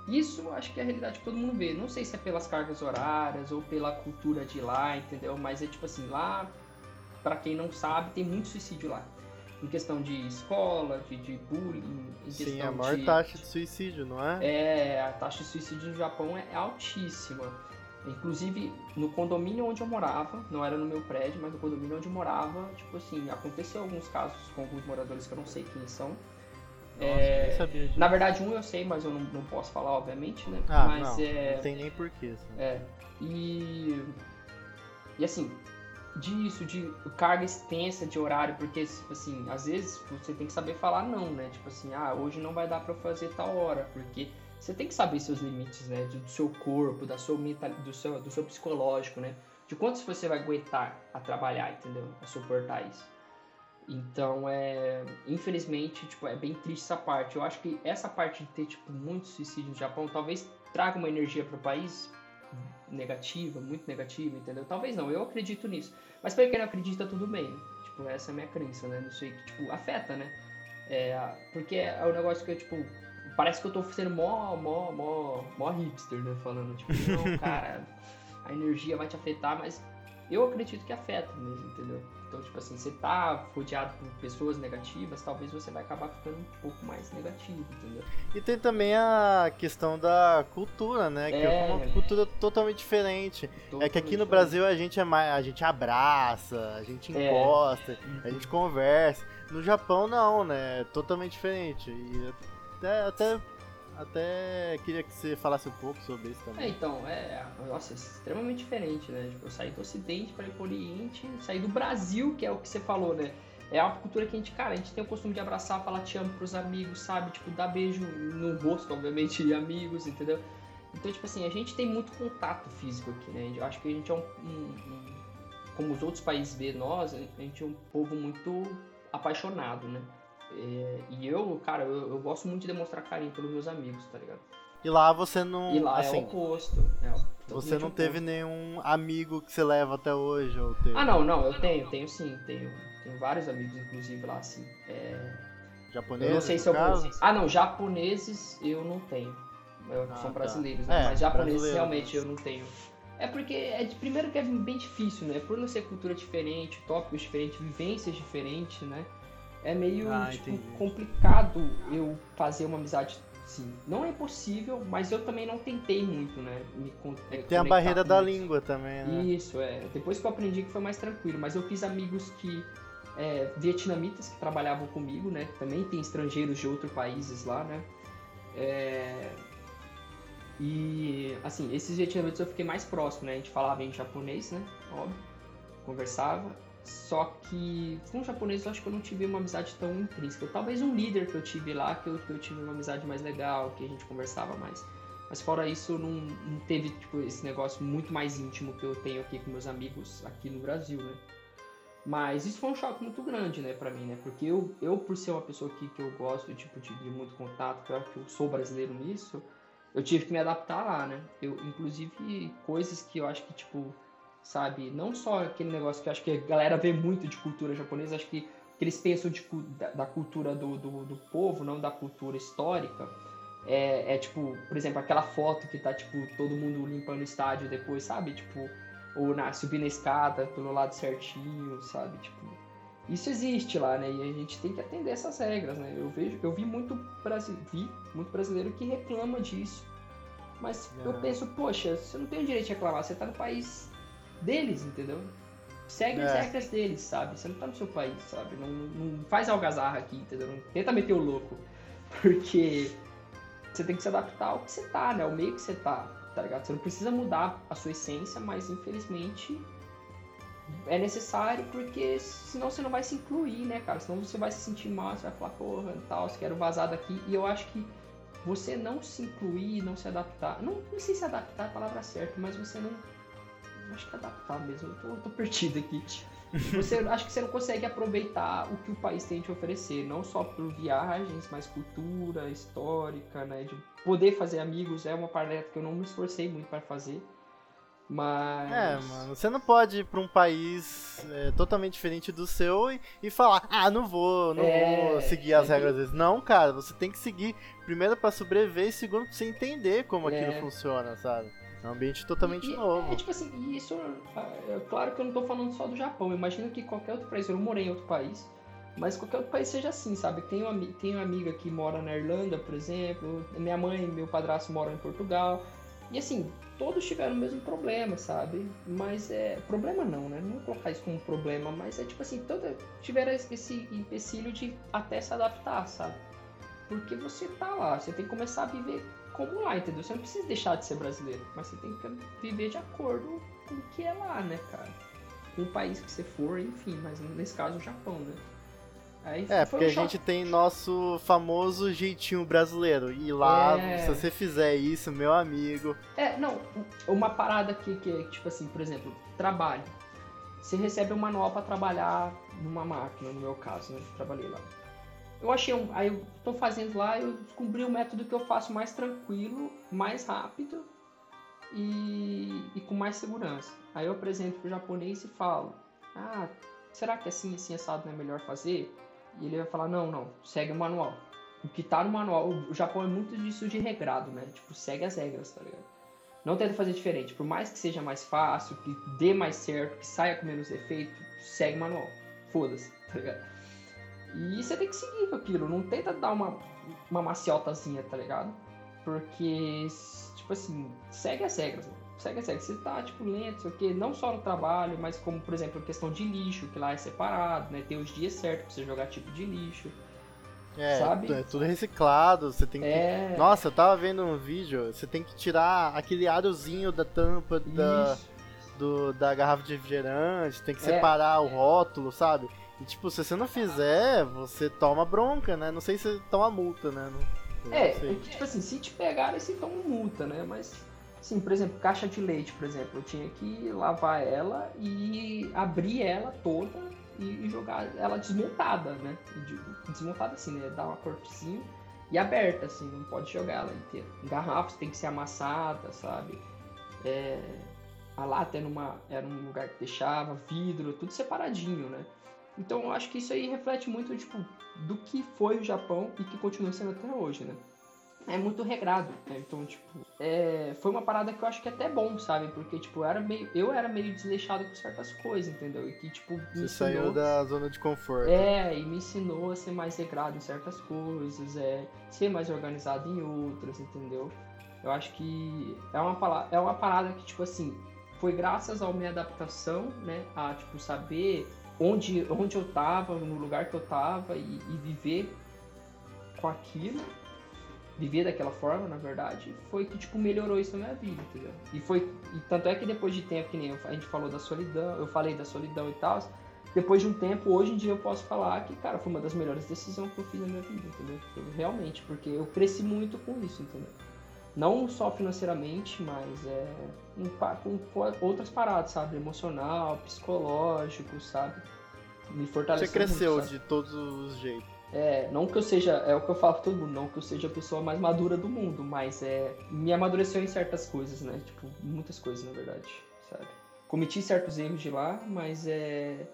isso acho que é a realidade que todo mundo vê. Não sei se é pelas cargas horárias ou pela cultura de lá, entendeu? Mas é tipo assim, lá, para quem não sabe, tem muito suicídio lá. Em questão de escola, de, de bullying, em Sim, questão a maior de... taxa de suicídio, não é? É, a taxa de suicídio no Japão é altíssima. Inclusive, no condomínio onde eu morava, não era no meu prédio, mas no condomínio onde eu morava, tipo assim, aconteceu alguns casos com alguns moradores que eu não sei quem são. Nossa, É, nem sabia disso. Na verdade, um eu sei, mas eu não, não posso falar, obviamente, né? Ah, mas não, é. não tem nem porquê. Assim. É. E. E assim, disso, de carga extensa de horário, porque, tipo assim, às vezes você tem que saber falar não, né? Tipo assim, ah, hoje não vai dar pra fazer tal hora, porque você tem que saber seus limites, né? Do, seu corpo, da sua mental, do seu, do seu psicológico, né? De quantos você vai aguentar a trabalhar, entendeu? A suportar isso. Então, é, infelizmente, tipo, é bem triste essa parte. Eu acho que essa parte de ter tipo muito suicídio no Japão talvez traga uma energia para o país negativa, muito negativa, entendeu? Talvez não, eu acredito nisso. Mas para quem não acredita, tudo bem. Tipo, essa é a minha crença, né? Não sei que tipo afeta, né? É, porque é um negócio que tipo, parece que eu tô sendo mó, mó, mó, mó hipster, né? Falando, tipo, não, cara, a energia vai te afetar, mas eu acredito que afeta mesmo, entendeu? Então, tipo assim, você tá rodeado por pessoas negativas, talvez você vai acabar ficando um pouco mais negativo, entendeu? E tem também a questão da cultura, né? Que é, É. uma cultura totalmente diferente. É que aqui no Totalmente Brasil a gente é mais, a gente abraça, a gente É. encosta, a gente conversa. No Japão não, né? É totalmente diferente. E até, até, até queria que você falasse um pouco sobre isso É, também. então, é, nossa, é extremamente diferente, né? Tipo, eu saí do Ocidente para ir pro Oriente, saí do Brasil, que é o que você falou, né? É uma cultura que a gente, cara, a gente tem o costume de abraçar, falar te amo pros amigos, sabe? Tipo, dar beijo no rosto, obviamente, de amigos, entendeu? Então, tipo assim, a gente tem muito contato físico aqui, né? Eu acho que a gente é um, um- um- como os outros países vê nós, a gente é um povo muito apaixonado, né? É, e eu, cara, eu, eu gosto muito de demonstrar carinho pelos meus amigos, tá ligado? E lá você não. E lá é o assim, oposto. É você não teve oposto. nenhum amigo que você leva até hoje? Ou teve Ah, não, não, eu tenho, tenho sim, tenho, tenho vários amigos, inclusive, lá, assim. É, japonês? eu não sei se eu vou. Ah, não, japoneses eu não tenho. Eu- Ah, são tá. brasileiros, né? É, Mas japoneses brasileiro, realmente eu não tenho. É porque, é de primeiro que é bem difícil, né? Por não ser cultura diferente, tópicos diferentes, vivências diferentes, né? É meio Ah, tipo, complicado eu fazer uma amizade Sim, não é impossível, mas eu também não tentei muito, né? Me é, Tem a barreira da isso. língua também, né? Isso, é. Depois que eu aprendi que foi mais tranquilo, mas eu fiz amigos que. É, vietnamitas que trabalhavam comigo, né? Também tem estrangeiros de outros países lá, né? É, e, assim, esses vietnamitas eu fiquei mais próximo, né? A gente falava em japonês, né? Óbvio. Conversava. Só que com os japoneses eu acho que eu não tive uma amizade tão intrínseca. Talvez um líder que eu tive lá, que eu, que eu tive uma amizade mais legal, que a gente conversava mais. Mas fora isso, não, não teve tipo, esse negócio muito mais íntimo que eu tenho aqui com meus amigos aqui no Brasil, né? Mas isso foi um choque muito grande, né, pra mim, né? Porque eu, eu por ser uma pessoa que, que eu gosto tipo, de, de muito contato, que eu, que eu sou brasileiro nisso, eu tive que me adaptar lá, né? Eu, inclusive, coisas que eu acho que, tipo, sabe, não só aquele negócio que eu acho que a galera vê muito de cultura japonesa, acho que, que eles pensam de, da, da cultura do, do, do povo, não da cultura histórica. É, é tipo, por exemplo, aquela foto que tá, tipo, todo mundo limpando o estádio depois, sabe? Tipo, ou na, subindo a escada pelo lado certinho, sabe? Tipo, isso existe lá, né? E a gente tem que atender essas regras, né? Eu vejo, eu vi muito, brasi vi muito brasileiro que reclama disso. Mas eu É. penso, poxa, você não tem o direito de reclamar, você tá no país deles, entendeu? Segue as É. regras deles, sabe? Você não tá no seu país, sabe? Não, não faz algazarra aqui, entendeu? Não tenta meter o louco. Porque você tem que se adaptar ao que você tá, né? Ao meio que você tá, tá ligado? Você não precisa mudar a sua essência, mas infelizmente é necessário porque senão você não vai se incluir, né, cara? Senão você vai se sentir mal, você vai falar, porra, tal, você quero vazar daqui. E eu acho que você não se incluir, não se adaptar, não, não sei se adaptar é a palavra certa, mas você não. Acho que adaptar mesmo, eu tô, eu tô perdido aqui. Você acho que você não consegue aproveitar o que o país tem a te oferecer, não só por viagens, mas cultura histórica, né? De poder fazer amigos é uma parte que eu não me esforcei muito para fazer. Mas. É, mano, você não pode ir pra um país é, totalmente diferente do seu e, e falar, ah, não vou, não é, vou seguir as é regras vezes. Não, cara, você tem que seguir primeiro para sobreviver e segundo pra você entender como aquilo é. funciona, sabe? É um ambiente totalmente e, novo. É tipo assim, isso. É, claro que eu não tô falando só do Japão. Eu imagino que qualquer outro país, eu morei em outro país, mas qualquer outro país seja assim, sabe? Tenho, tenho uma amiga que mora na Irlanda, por exemplo. Minha mãe e meu padrasto moram em Portugal. E assim, todos tiveram o mesmo problema, sabe? Mas é. Problema não, né? Não vou colocar isso como problema, mas é tipo assim, toda, tiveram esse empecilho de até se adaptar, sabe? Porque você tá lá, você tem que começar a viver como lá, entendeu? Você não precisa deixar de ser brasileiro, mas você tem que viver de acordo com o que é lá, né, cara? Com o país que você for, enfim, mas nesse caso o Japão, né? Aí é, porque um a gente tem nosso famoso jeitinho brasileiro. E lá, é... se você fizer isso, meu amigo. É, não, uma parada que, que é, tipo assim, por exemplo, trabalho. Você recebe um manual para trabalhar numa máquina, no meu caso, né? Trabalhei lá. Eu achei um. Aí eu tô fazendo lá, eu descobri um método que eu faço mais tranquilo, mais rápido e, e com mais segurança. Aí eu apresento pro japonês e falo: Ah, será que assim, assim, assado não é melhor fazer? E ele vai falar: Não, não, segue o manual. O que tá no manual, o Japão é muito disso de regrado, né? Tipo, segue as regras, tá ligado? Não tenta fazer diferente. Por mais que seja mais fácil, que dê mais certo, que saia com menos efeito, segue o manual. Foda-se, tá ligado? E você tem que seguir com aquilo, não tenta dar uma, uma maciotazinha, tá ligado? Porque, tipo assim, segue as regras, segue as regras. Você tá, tipo, lento, sei o quê, não só no trabalho, mas como, por exemplo, a questão de lixo, que lá é separado, né? Tem os dias certos pra você jogar tipo de lixo. É, sabe? é tudo reciclado, você tem que... É... Nossa, eu tava vendo um vídeo, você tem que tirar aquele arozinho da tampa da, do, da garrafa de refrigerante, tem que é. separar o rótulo, sabe? E tipo, se você não fizer, você toma bronca, né? Não sei se toma multa, né? Não, é, sei. tipo assim, se te pegarem, você toma multa, né? Mas, assim, por exemplo, caixa de leite, por exemplo, eu tinha que lavar ela e abrir ela toda e, jogar ela desmontada, né? Desmontada assim, né? Dar uma cortezinha e aberta, assim, não pode jogar ela inteira. Garrafas tem que ser amassada, sabe? É, a lata era, numa, era um lugar que deixava, vidro, tudo separadinho, né? Então eu acho que isso aí reflete muito tipo, do que foi o Japão e que continua sendo até hoje, né? É muito regrado, né? Então, tipo, é... foi uma parada que eu acho que é até bom, sabe? Porque, tipo, eu era meio, eu era meio desleixado com certas coisas, entendeu? E que, tipo, me Você ensinou... saiu da zona de conforto. É, e me ensinou a ser mais regrado em certas coisas, é ser mais organizado em outras, entendeu? Eu acho que é uma, é uma parada que, tipo assim, foi graças à minha adaptação, né? A, tipo, saber onde, onde eu tava, no lugar que eu tava e, e viver com aquilo, viver daquela forma, na verdade, foi que tipo melhorou isso na minha vida, entendeu? E foi e tanto é que depois de tempo que nem a gente falou da solidão, eu falei da solidão e tal, depois de um tempo, hoje em dia eu posso falar que, cara, foi uma das melhores decisões que eu fiz na minha vida, entendeu? Realmente, porque eu cresci muito com isso, entendeu? Não só financeiramente, mas é com, com outras paradas, sabe? Emocional, psicológico, sabe? Me fortaleceu. Você cresceu muito, de todos os jeitos. É, não que eu seja, é o que eu falo pra todo mundo, não que eu seja a pessoa mais madura do mundo, mas é, me amadureceu em certas coisas, né? Tipo, muitas coisas, na verdade, sabe? Cometi certos erros de lá, mas é,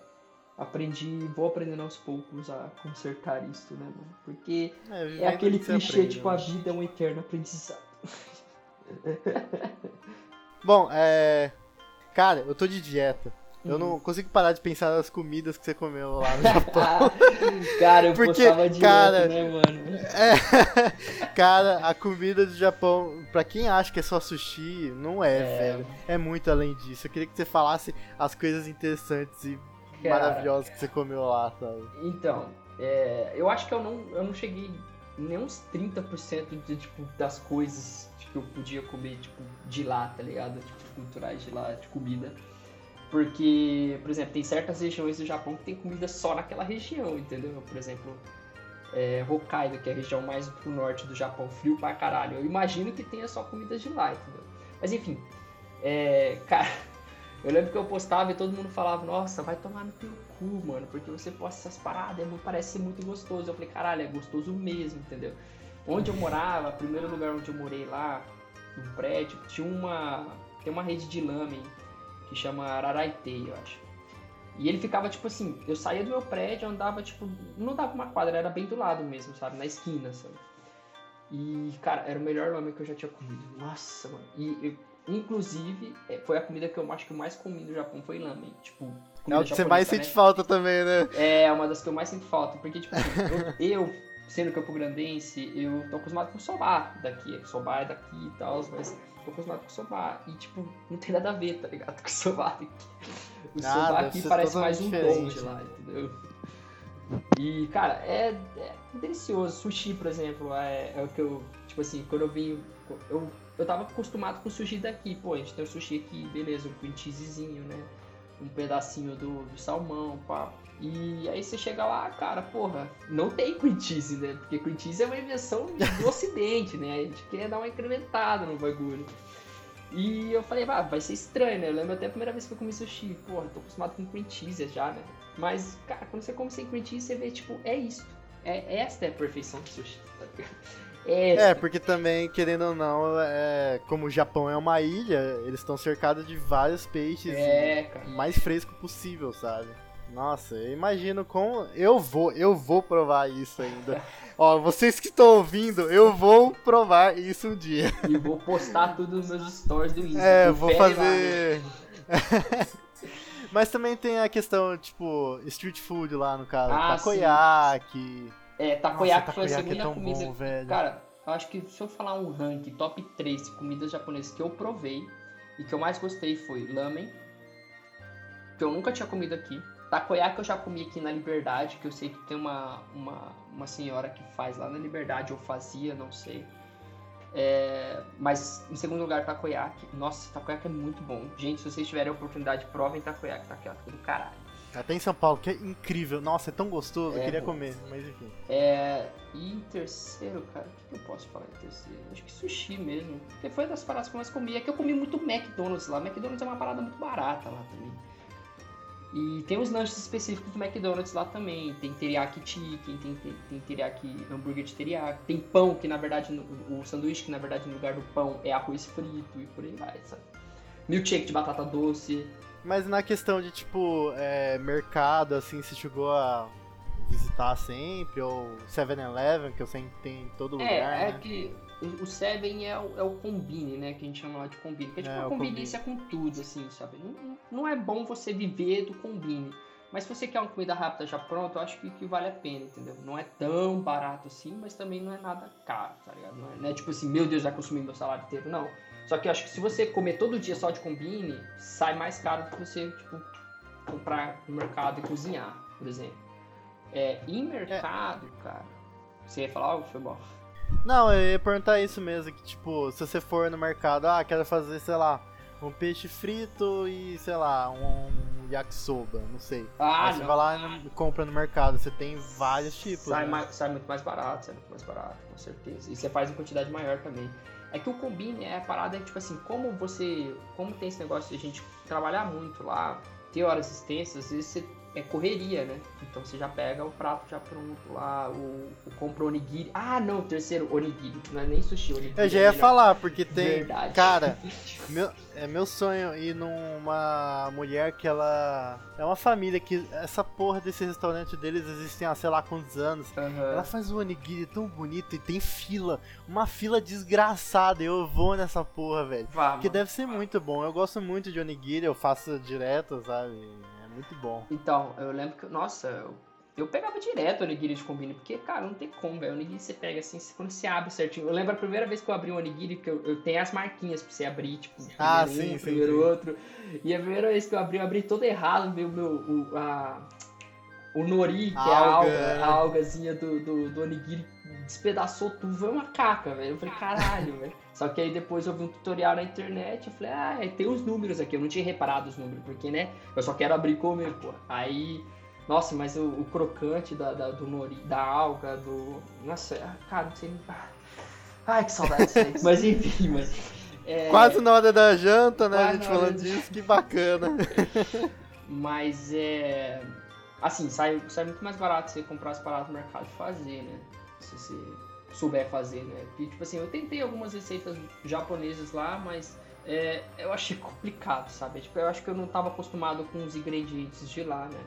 aprendi, vou aprendendo aos poucos a consertar isso, né, mano? Porque é, é aquele clichê, aprende, tipo, né? a vida é um eterno aprendizado. Bom, é. Cara, eu tô de dieta. Eu não uhum. consigo parar de pensar nas comidas que você comeu lá no Japão. cara, eu Porque, direto, cara, né, mano? É, cara, a comida do Japão, pra quem acha que é só sushi, não é, é, velho. É muito além disso. Eu queria que você falasse as coisas interessantes e cara, maravilhosas que você comeu lá, sabe? Então, é, eu acho que eu não, eu não cheguei nem uns 30% de, tipo, das coisas que eu podia comer, tipo, de lá, tá ligado? Tipo, culturais de lá, de comida. Porque, por exemplo, tem certas regiões do Japão que tem comida só naquela região, entendeu? Por exemplo, é, Hokkaido, que é a região mais pro norte do Japão, frio pra caralho. Eu imagino que tenha só comidas de lá, entendeu? Mas enfim, é, cara, eu lembro que eu postava e todo mundo falava, nossa, vai tomar no teu cu, mano, porque você posta essas paradas, parece ser muito gostoso. Eu falei, caralho, é gostoso mesmo, entendeu? Onde eu morava, primeiro lugar onde eu morei lá, no prédio, tinha uma. Tem uma rede de lamen que chama Araraitei, eu acho. E ele ficava tipo assim, eu saía do meu prédio, andava tipo, não dava uma quadra, era bem do lado mesmo, sabe? Na esquina, sabe? E, cara, era o melhor lamen que eu já tinha comido. Nossa, mano. E, eu, inclusive, é, foi a comida que eu acho que eu mais comi no Japão, foi lamen. Tipo, é o que você mais sente né? falta também, né? É, uma das que eu mais sinto falta. Porque, tipo, eu, eu, sendo campograndense, eu tô acostumado com soba daqui. Soba é daqui e tal, mas tô acostumado com soba. E, tipo, não tem nada a ver, tá ligado? Com soba aqui. O soba aqui parece mais um ponte lá, entendeu? E, cara, é, é, delicioso. Sushi, por exemplo, é, é, o que eu. Tipo assim, quando eu vim. Eu, eu tava acostumado com o sushi daqui. Pô, a gente tem o sushi aqui, beleza, um cream cheesezinho, né? Um pedacinho do, do salmão, pá. E aí você chega lá, cara, porra, não tem cream cheese, né? Porque cream cheese é uma invenção do ocidente, né? A gente quer dar uma incrementada no bagulho. E eu falei, ah, vai ser estranho, né? Eu lembro até a primeira vez que eu comi sushi. Porra, tô acostumado com cream cheese já, né? Mas, cara, quando você come sem cream cheese, você vê, tipo, é isso. É, esta é a perfeição do sushi. Tá é, é, porque também, querendo ou não, é, como o Japão é uma ilha, eles estão cercados de vários peixes é, mais fresco possível, sabe? Nossa, eu imagino como. Eu vou, eu vou provar isso ainda. Ó, vocês que estão ouvindo, eu vou provar isso um dia. E vou postar tudo nos meus stories do Insta. É, vou fazer. Lá, né? Mas também tem a questão, tipo, street food lá no caso. Ah, takoyaki. É, takoyaki, Nossa, foi a segunda é comida. Bom, velho. Cara, eu acho que se eu falar um ranking top 3 de comidas japonesas que eu provei e que eu mais gostei foi lamen, que eu nunca tinha comido aqui. Takoyaki eu já comi aqui na Liberdade, que eu sei que tem uma, uma, uma senhora que faz lá na Liberdade, ou fazia, não sei. É, mas em segundo lugar, takoyaki. Nossa, takoyaki é muito bom. Gente, se vocês tiverem a oportunidade, provem takoyaki. Takoyaki é do caralho. Até em São Paulo, que é incrível. Nossa, é tão gostoso. É, eu queria comer, mas enfim. É, e em terceiro, cara, o que eu posso falar em terceiro? Acho que sushi mesmo. Porque foi das paradas que eu mais comi. É que eu comi muito McDonald's lá. McDonald's é uma parada muito barata lá também. E tem os lanches específicos do McDonald's lá também. Tem teriyaki chicken, tem, tem, tem teriyaki, hambúrguer de teriyaki. Tem pão, que na verdade, o sanduíche, que na verdade no lugar do pão é arroz frito e por aí vai, sabe? Milkshake de batata doce. Mas na questão de, tipo, é, mercado, assim, você chegou a visitar sempre? Ou 7-Eleven, que eu sei que tem em todo é, lugar, É, é né? que o Seven é o, é o combine, né? Que a gente chama lá de combine. Que é tipo é, uma conveniência com tudo, assim, sabe? Não, não é bom você viver do combine. Mas se você quer uma comida rápida já pronta, eu acho que, que vale a pena, entendeu? Não é tão barato assim, mas também não é nada caro, tá ligado? Não é, não é tipo assim, meu Deus, já consumi meu salário inteiro, não. Só que eu acho que se você comer todo dia só de combine, sai mais caro do que você, tipo, comprar no mercado e cozinhar, por exemplo. É, em mercado, é. cara, você ia falar algo, foi bom? Não, eu ia perguntar isso mesmo, que tipo, se você for no mercado, ah, quero fazer, sei lá, um peixe frito e, sei lá, um yakisoba, não sei. Ah, Aí você não. vai lá e compra no mercado, você tem vários tipos. Sai, né? mais, sai muito mais barato, sai muito mais barato, com certeza. E você faz em quantidade maior também. É que o combine é a parada que, tipo assim, como você. Como tem esse negócio de a gente trabalhar muito lá, ter horas extensas, às vezes você é correria, né? Então você já pega o prato já pronto lá, o, o compra onigiri. Ah, não, terceiro, onigiri. Não é nem sushi, onigiri. Eu já ia é falar, porque tem. Verdade. Cara, meu, é meu sonho ir numa mulher que ela. É uma família que. Essa porra desse restaurante deles existem há sei lá quantos anos. Uhum. Ela faz um onigiri tão bonito e tem fila. Uma fila desgraçada. Eu vou nessa porra, velho. Vamos. Que deve ser muito bom. Eu gosto muito de onigiri, eu faço direto, sabe? muito bom. Então, eu lembro que, nossa, eu, eu pegava direto o onigiri de combine, porque, cara, não tem como, velho. O onigiri você pega assim, quando você abre certinho. Eu lembro a primeira vez que eu abri um onigiri, que eu, eu tenho as marquinhas pra você abrir, tipo, ah, sim, um, primeiro sim. outro. E a primeira vez que eu abri, eu abri todo errado, meu, meu, o, a, o nori, que a é a alga, é. a algazinha do, do, do onigiri despedaçou tudo, foi uma caca, velho. Eu falei, caralho, velho. Só que aí depois eu vi um tutorial na internet, eu falei, ah, tem os números aqui. Eu não tinha reparado os números, porque, né, eu só quero abrir comer, pô. Aí, nossa, mas o, o crocante da, da, do nori, da alga, do... Nossa, cara, não sei... Ai, que saudade disso Mas enfim, mas... É... Quase na hora da janta, né, Quase a gente falando disso, que bacana. mas é... Assim, sai, sai muito mais barato você comprar as paradas no mercado e fazer, né? Se você souber fazer, né? Porque, tipo assim, eu tentei algumas receitas japonesas lá, mas é, eu achei complicado, sabe? Tipo, eu acho que eu não estava acostumado com os ingredientes de lá, né?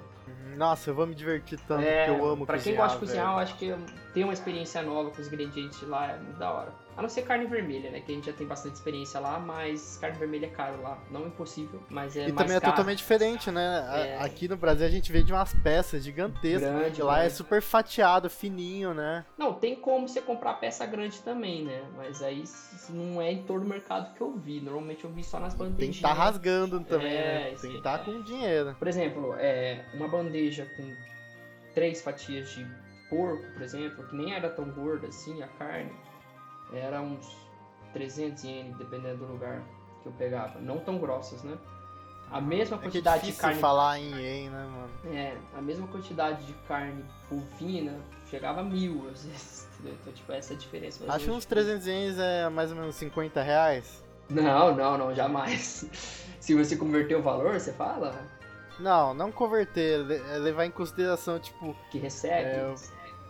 Nossa, eu vou me divertir tanto, é, porque eu amo pra cozinhar. Pra quem gosta de cozinhar, velho. eu acho que ter uma experiência nova com os ingredientes lá é muito da hora. A não ser carne vermelha, né? Que a gente já tem bastante experiência lá, mas carne vermelha é caro lá. Não impossível, mas é E também é totalmente diferente, né? É... Aqui no Brasil a gente vende umas peças gigantescas. Grande, lá é super fatiado, fininho, né? Não, tem como você comprar peça grande também, né? Mas aí não é em todo o mercado que eu vi. Normalmente eu vi só nas bandejinhas. Tem que estar tá rasgando também, é, né? Tem que estar tá com dinheiro. Por exemplo, é, uma bandeja com três fatias de porco, por exemplo, que nem era tão gorda assim a carne era uns 300 ienes, dependendo do lugar que eu pegava. Não tão grossas, né? A mesma quantidade é de carne. falar em ien, né, mano? É, a mesma quantidade de carne bovina chegava a mil, às vezes. Entendeu? Então, tipo, essa é a diferença. Acho uns 300 ienes é mais ou menos 50 reais. Não, não, não, jamais. Se você converter o valor, você fala? Não, não converter, é levar em consideração, tipo. Que recebe? É,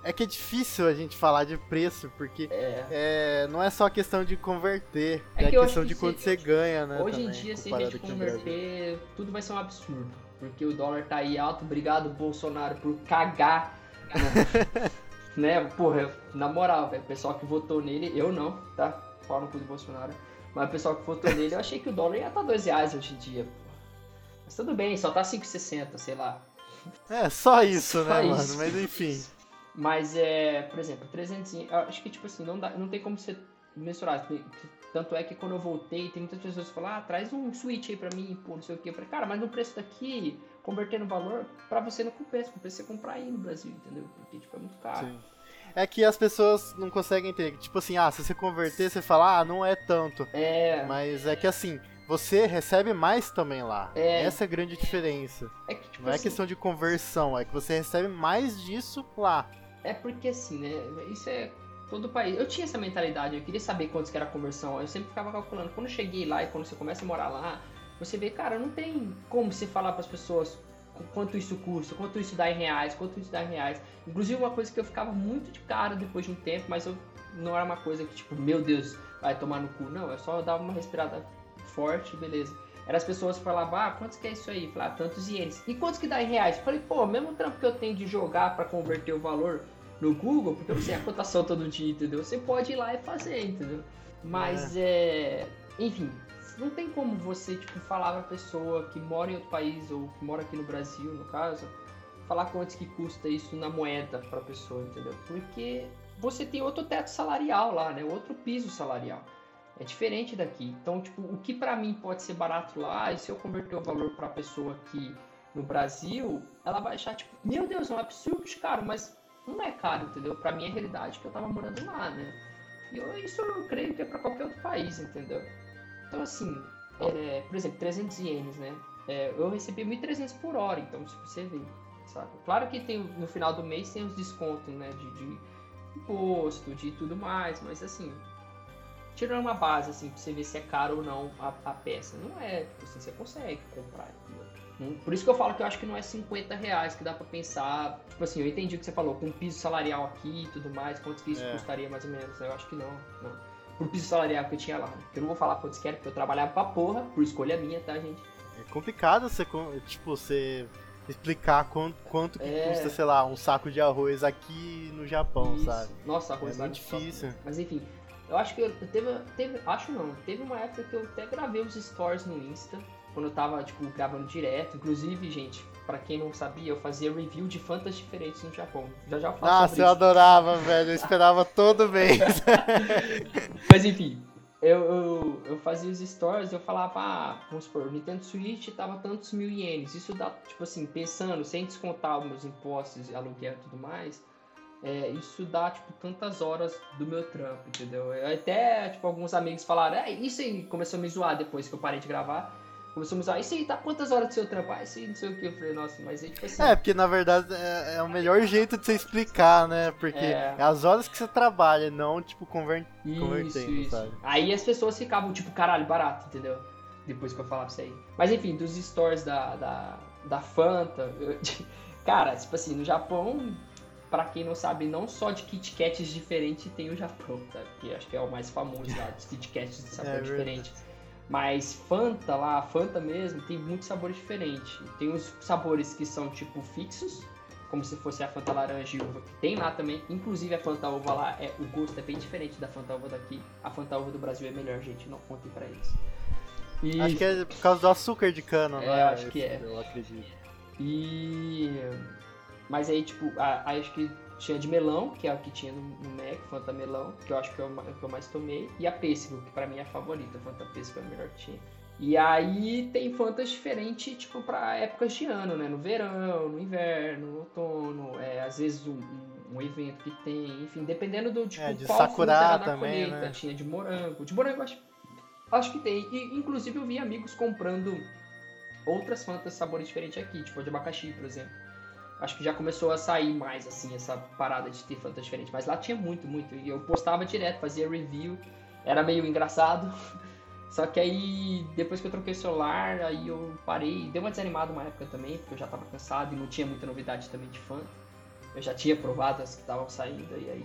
é que é difícil a gente falar de preço, porque é. É, não é só questão de converter, é, é que questão de quanto você ganha, né? Hoje também, em dia, se a gente converter, tudo vai ser um absurdo. Porque o dólar tá aí alto, obrigado Bolsonaro por cagar. Né? né? Porra, na moral, velho, o pessoal que votou nele, eu não, tá? Fala no cu do Bolsonaro. Mas o pessoal que votou nele, eu achei que o dólar ia estar tá 2 reais hoje em dia. Mas tudo bem, só tá 5,60, sei lá. É, só isso, só né, isso. mano? Mas enfim. Mas é, por exemplo, 300, acho que tipo assim, não, dá, não tem como você mensurar. Tanto é que quando eu voltei, tem muitas pessoas que falam, ah, traz um Switch aí pra mim, pô, não sei o que. Eu falei, cara, mas no preço daqui, convertendo valor, pra você não compensa, compensa você comprar aí no Brasil, entendeu? Porque, tipo, é muito caro. Sim. É que as pessoas não conseguem entender. Tipo assim, ah, se você converter, você fala, ah, não é tanto. É. Mas é que assim, você recebe mais também lá. É. Essa é a grande diferença. É que, tipo não é assim, questão de conversão, é que você recebe mais disso lá. É porque assim, né? Isso é todo o país. Eu tinha essa mentalidade, eu queria saber quantos que era a conversão. Eu sempre ficava calculando. Quando eu cheguei lá e quando você começa a morar lá, você vê, cara, não tem como você falar para as pessoas quanto isso custa, quanto isso dá em reais, quanto isso dá em reais. Inclusive uma coisa que eu ficava muito de cara depois de um tempo, mas eu não era uma coisa que tipo, meu Deus, vai tomar no cu. Não, eu só dava uma respirada forte, beleza. Era as pessoas falavam, ah, quantos que é isso aí? Falar, ah, tantos ienes. E quantos que dá em reais? Falei, pô, mesmo trampo que eu tenho de jogar para converter o valor no Google, porque você tem a cotação todo dia, entendeu? Você pode ir lá e fazer, entendeu? Mas é. é... Enfim, não tem como você, tipo, falar pra pessoa que mora em outro país ou que mora aqui no Brasil, no caso, falar quantos que custa isso na moeda pra pessoa, entendeu? Porque você tem outro teto salarial lá, né? Outro piso salarial. É diferente daqui. Então, tipo, o que para mim pode ser barato lá, e se eu converter o valor para pessoa aqui no Brasil, ela vai achar, tipo, meu Deus, é um absurdo de caro, mas não é caro, entendeu? Para mim é realidade que eu tava morando lá, né? E eu, isso eu creio que é para qualquer outro país, entendeu? Então, assim, é, por exemplo, 300 ienes, né? É, eu recebi 1.300 por hora, então, se você vê, sabe? Claro que tem, no final do mês tem os descontos, né? De, de imposto, de tudo mais, mas assim, tirando uma base, assim, pra você ver se é caro ou não a, a peça. Não é, tipo assim, você consegue comprar, entendeu? Por isso que eu falo que eu acho que não é 50 reais que dá pra pensar. Tipo assim, eu entendi o que você falou, com piso salarial aqui e tudo mais, quanto que isso é. custaria mais ou menos. Eu acho que não, não. Por piso salarial que eu tinha lá. Né? Eu não vou falar quantos que era, porque eu trabalhava pra porra, por escolha minha, tá, gente? É complicado você, tipo, você explicar quanto, quanto que é... custa, sei lá, um saco de arroz aqui no Japão, isso. sabe? Nossa, arroz é muito difícil. Mas enfim, eu acho que eu teve, teve. Acho não. Teve uma época que eu até gravei os stories no Insta. Quando eu tava, tipo, gravando direto. Inclusive, gente, para quem não sabia, eu fazia review de fantas diferentes no Japão. Já já faço Nossa, eu adorava, velho. Eu esperava todo mês. Mas enfim, eu, eu, eu, fazia os stories, eu falava, ah, vamos supor, Nintendo Switch tava tantos mil ienes. Isso dá, tipo assim, pensando, sem descontar os meus impostos, aluguel e tudo mais, é, isso dá, tipo, tantas horas do meu trampo, entendeu? Eu até, tipo, alguns amigos falaram, é, isso aí começou a me zoar depois que eu parei de gravar. Começou a me zoar, isso aí tá quantas horas do seu trampo? Ah, isso aí não sei o que. Eu falei, nossa, mas aí, tipo assim. É, porque na verdade é, é o melhor jeito de você explicar, né? Porque é, é as horas que você trabalha, não, tipo, conver... isso, convertendo, isso. sabe? Aí as pessoas ficavam, tipo, caralho, barato, entendeu? Depois que eu falava isso aí. Mas enfim, dos stories da, da, da Fanta, eu, cara, tipo assim, no Japão para quem não sabe, não só de Kit Kats diferentes tem o Japão, tá? Que acho que é o mais famoso lá, dos Kit Kats de sabor é, diferente. Mas Fanta lá, Fanta mesmo, tem muitos sabores diferentes. Tem uns sabores que são tipo fixos, como se fosse a Fanta laranja e uva, que tem lá também. Inclusive a Fanta uva lá, é, o gosto é bem diferente da Fanta uva daqui. A Fanta uva do Brasil é melhor, gente, não contem para eles. E... Acho que é por causa do açúcar de cana, é, né? acho que é. Eu acredito. E mas aí, tipo, aí acho que tinha de melão, que é o que tinha no, no Mac, Fanta Melão, que eu acho que é o que eu mais tomei, e a pêssego, que pra mim é a favorita, Fanta Pêssego é a melhor que tinha. E aí tem Fantas diferentes, tipo, pra épocas de ano, né? No verão, no inverno, no outono, é, às vezes um, um, evento que tem, enfim, dependendo do tipo é, de qual sakura também, colheita, né? tinha de morango. De morango acho, acho que tem. E, inclusive eu vi amigos comprando outras Fantas sabores diferentes aqui, tipo de abacaxi, por exemplo acho que já começou a sair mais, assim, essa parada de ter Fanta diferente. Mas lá tinha muito, muito. E eu postava direto, fazia review. Era meio engraçado. Só que aí, depois que eu troquei o celular, aí eu parei. Deu uma desanimada uma época também, porque eu já tava cansado e não tinha muita novidade também de Fanta. Eu já tinha provado as que estavam saindo e aí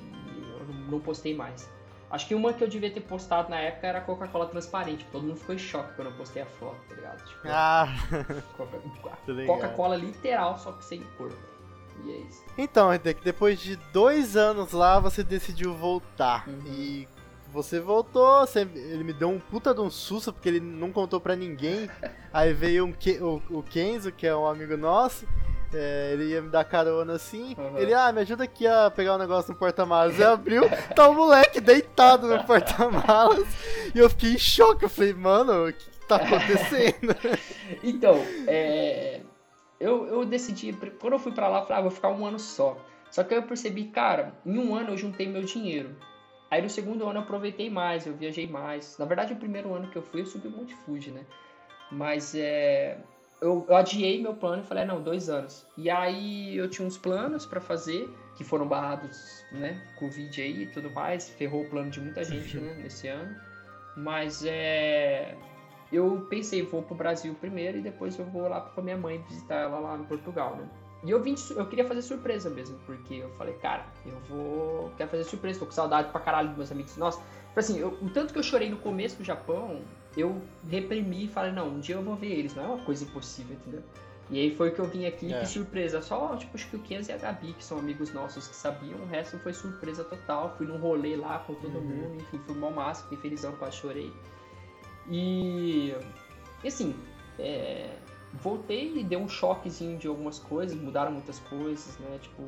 eu não postei mais. Acho que uma que eu devia ter postado na época era a Coca-Cola transparente. Todo mundo ficou em choque quando eu postei a foto, tá ligado? Tipo, ah! Coca-Cola literal, só que sem cor. E é isso. Então, Hedek, depois de dois anos lá, você decidiu voltar. Uhum. E você voltou, você, ele me deu um puta de um susto, porque ele não contou pra ninguém. Aí veio um, o, o Kenzo, que é um amigo nosso. É, ele ia me dar carona assim. Uhum. Ele, ah, me ajuda aqui a pegar um negócio no porta-malas. Eu abriu, tá o moleque deitado no porta-malas. e eu fiquei em choque. Eu falei, mano, o que, que tá acontecendo? então, é, eu, eu decidi, quando eu fui pra lá, eu falei, ah, vou ficar um ano só. Só que aí eu percebi, cara, em um ano eu juntei meu dinheiro. Aí no segundo ano eu aproveitei mais, eu viajei mais. Na verdade, o primeiro ano que eu fui, eu subi o Monte Fuji, né? Mas é eu, eu adiei meu plano e falei, ah, não, dois anos. E aí eu tinha uns planos para fazer, que foram barrados, né, Covid aí e tudo mais, ferrou o plano de muita gente, né, nesse ano. Mas é... Eu pensei, vou pro Brasil primeiro e depois eu vou lá com a minha mãe visitar ela lá em Portugal, né. E eu vim, eu queria fazer surpresa mesmo, porque eu falei, cara, eu vou, quero fazer surpresa, tô com saudade pra caralho dos meus amigos. Nossa, assim, eu, o tanto que eu chorei no começo do Japão, eu reprimi e falei, não, um dia eu vou ver eles, não é uma coisa impossível, entendeu? E aí foi que eu vim aqui, é. que surpresa. Só, tipo, acho que o Kenzo e a Gabi, que são amigos nossos que sabiam, o resto foi surpresa total. Fui num rolê lá com todo uhum. mundo, enfim, fui mal massa, fiquei felizão, quase chorei. E, e assim, é, voltei e deu um choquezinho de algumas coisas, mudaram muitas coisas, né? Tipo,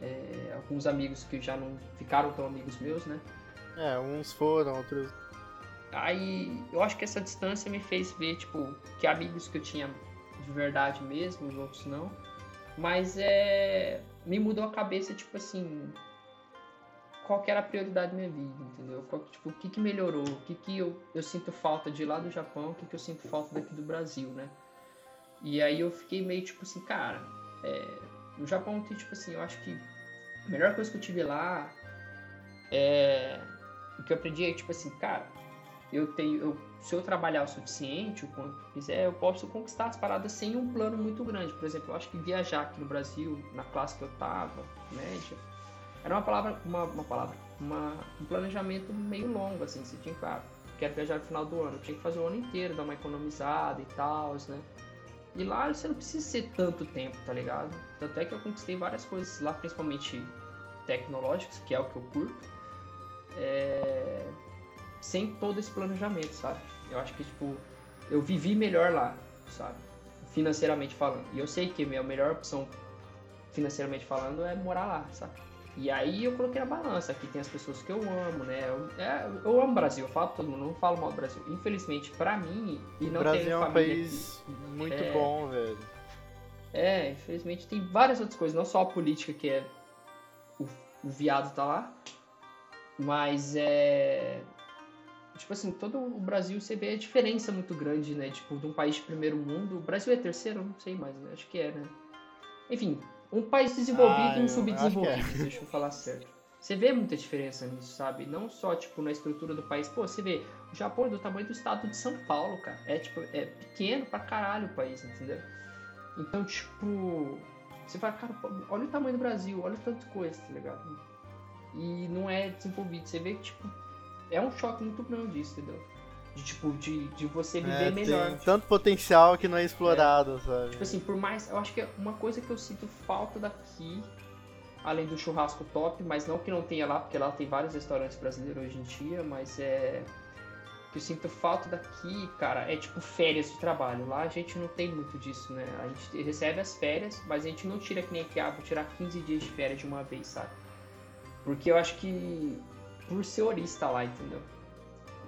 é, alguns amigos que já não ficaram tão amigos meus, né? É, uns foram, outros Aí eu acho que essa distância me fez ver, tipo, que amigos que eu tinha de verdade mesmo, os outros não. Mas é. Me mudou a cabeça, tipo assim. Qual que era a prioridade da minha vida, entendeu? Qual, tipo, o que, que melhorou? O que, que eu, eu sinto falta de lá do Japão? O que, que eu sinto falta daqui do Brasil, né? E aí eu fiquei meio tipo assim, cara. É, no Japão tem, tipo assim, eu acho que a melhor coisa que eu tive lá é. O que eu aprendi é, tipo assim, cara eu tenho, eu, se eu trabalhar o suficiente, o quanto quiser, eu posso conquistar as paradas sem um plano muito grande. Por exemplo, eu acho que viajar aqui no Brasil, na classe que eu tava, média, era uma palavra, uma, uma palavra, uma, um planejamento meio longo, assim, você tinha, claro, quero viajar no final do ano, eu tinha que fazer o ano inteiro, dar uma economizada e tal, né? E lá você não precisa ser tanto tempo, tá ligado? Tanto é que eu conquistei várias coisas lá, principalmente tecnológicas, que é o que eu curto. É sem todo esse planejamento, sabe? Eu acho que, tipo, eu vivi melhor lá, sabe? Financeiramente falando. E eu sei que a minha melhor opção, financeiramente falando, é morar lá, sabe? E aí eu coloquei na balança. Aqui tem as pessoas que eu amo, né? Eu, é, eu amo o Brasil, eu falo todo mundo, não falo mal do Brasil. Infelizmente, pra mim, e não o Brasil é um país aqui, muito é, bom, velho. É, infelizmente tem várias outras coisas, não só a política que é o o viado tá lá. Mas é. Tipo assim, todo o Brasil você vê a diferença muito grande, né? Tipo, de um país de primeiro mundo. O Brasil é terceiro? Não sei mais, né? acho que é, né? Enfim, um país desenvolvido Ah, e um eu subdesenvolvido, acho que deixa eu falar certo. Você vê muita diferença nisso, sabe? Não só, tipo, na estrutura do país. Pô, você vê, o Japão é do tamanho do estado de São Paulo, cara. É, tipo, é pequeno pra caralho o país, entendeu? Então, tipo, você fala, cara, olha o tamanho do Brasil, olha tanta coisa, tá ligado? E não é desenvolvido. Você vê que, tipo, é um choque muito grande isso, entendeu? De, tipo, de, de você viver É, melhor. tem tanto potencial que não é explorado, sabe? Tipo assim, por mais. Eu acho que é uma coisa que eu sinto falta daqui, além do churrasco top, mas não que não tenha lá, porque lá tem vários restaurantes brasileiros hoje em dia, mas é. Que eu sinto falta daqui, cara, é tipo férias de trabalho. Lá a gente não tem muito disso, né? A gente recebe as férias, mas a gente não tira que nem aqui, ah, vou tirar 15 dias de férias de uma vez, sabe? Porque eu acho que por ser horista lá, entendeu?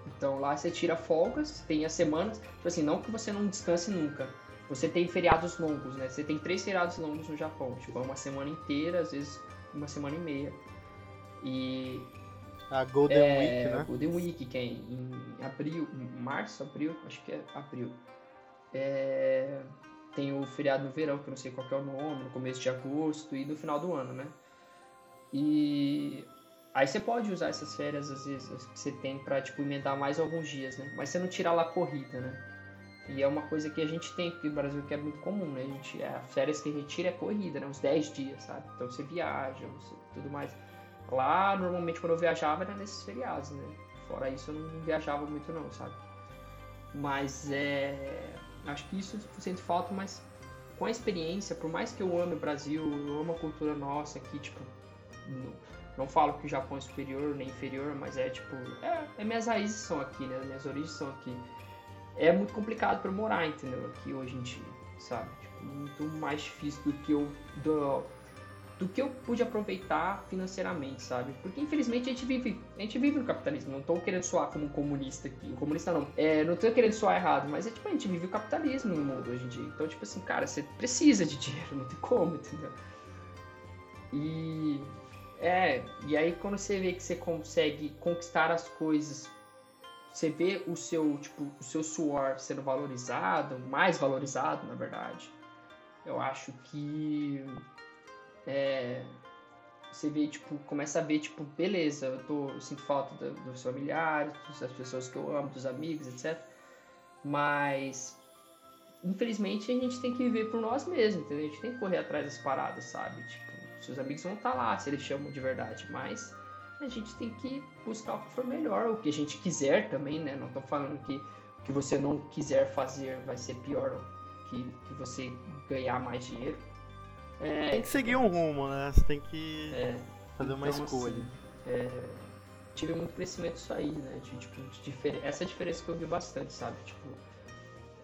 Então lá você tira folgas, tem as semanas, tipo assim, não que você não descanse nunca. Você tem feriados longos, né? Você tem três feriados longos no Japão, tipo, é uma semana inteira, às vezes uma semana e meia. E A Golden é, Week, né? Golden Week, que é em abril, março, abril, acho que é abril. É, tem o feriado no verão, que eu não sei qual é o nome, no começo de agosto e no final do ano, né? E aí você pode usar essas férias, às vezes, que você tem pra, tipo, emendar mais alguns dias, né? Mas você não tira lá a corrida, né? E é uma coisa que a gente tem aqui no Brasil que é muito comum, né? A gente, é, as férias que a gente tira é corrida, né? Uns 10 dias, sabe? Então você viaja, você, tudo mais. Lá, normalmente, quando eu viajava, era nesses feriados, né? Fora isso, eu não viajava muito, não, sabe? Mas é. Acho que isso eu sinto falta, mas com a experiência, por mais que eu ame o Brasil, eu amo a cultura nossa aqui, tipo. Não, não falo que o Japão é superior nem inferior, mas é tipo. É, é minhas raízes são aqui, né? Minhas origens são aqui. É muito complicado eu morar, entendeu? Aqui hoje em dia, sabe? Tipo, muito mais difícil do que eu. Do, do que eu pude aproveitar financeiramente, sabe? Porque infelizmente a gente vive, a gente vive no capitalismo. Não tô querendo soar como um comunista aqui. Um comunista não. É, não tô querendo soar errado, mas é tipo, a gente vive o capitalismo no mundo hoje em dia. Então, tipo assim, cara, você precisa de dinheiro, não tem como, entendeu? E é, e aí quando você vê que você consegue conquistar as coisas, você vê o seu, tipo, o seu suor sendo valorizado, mais valorizado, na verdade. Eu acho que é, você vê, tipo, começa a ver, tipo, beleza, eu, tô, eu sinto falta do- dos familiares, das pessoas que eu amo, dos amigos, etc. Mas, infelizmente, a gente tem que viver por nós mesmos, entendeu? A gente tem que correr atrás das paradas, sabe? Tipo, seus amigos vão estar lá se eles chamam de verdade, mas a gente tem que buscar o que for melhor, o que a gente quiser também, né? Não tô falando que o que você não quiser fazer vai ser pior que, que você ganhar mais dinheiro. É, Tem que seguir um rumo, né? Você tem que é, fazer uma então, escolha. assim, é, tive muito crescimento isso aí, né? De, tipo, de essa é a diferença que eu vi bastante, sabe? Tipo,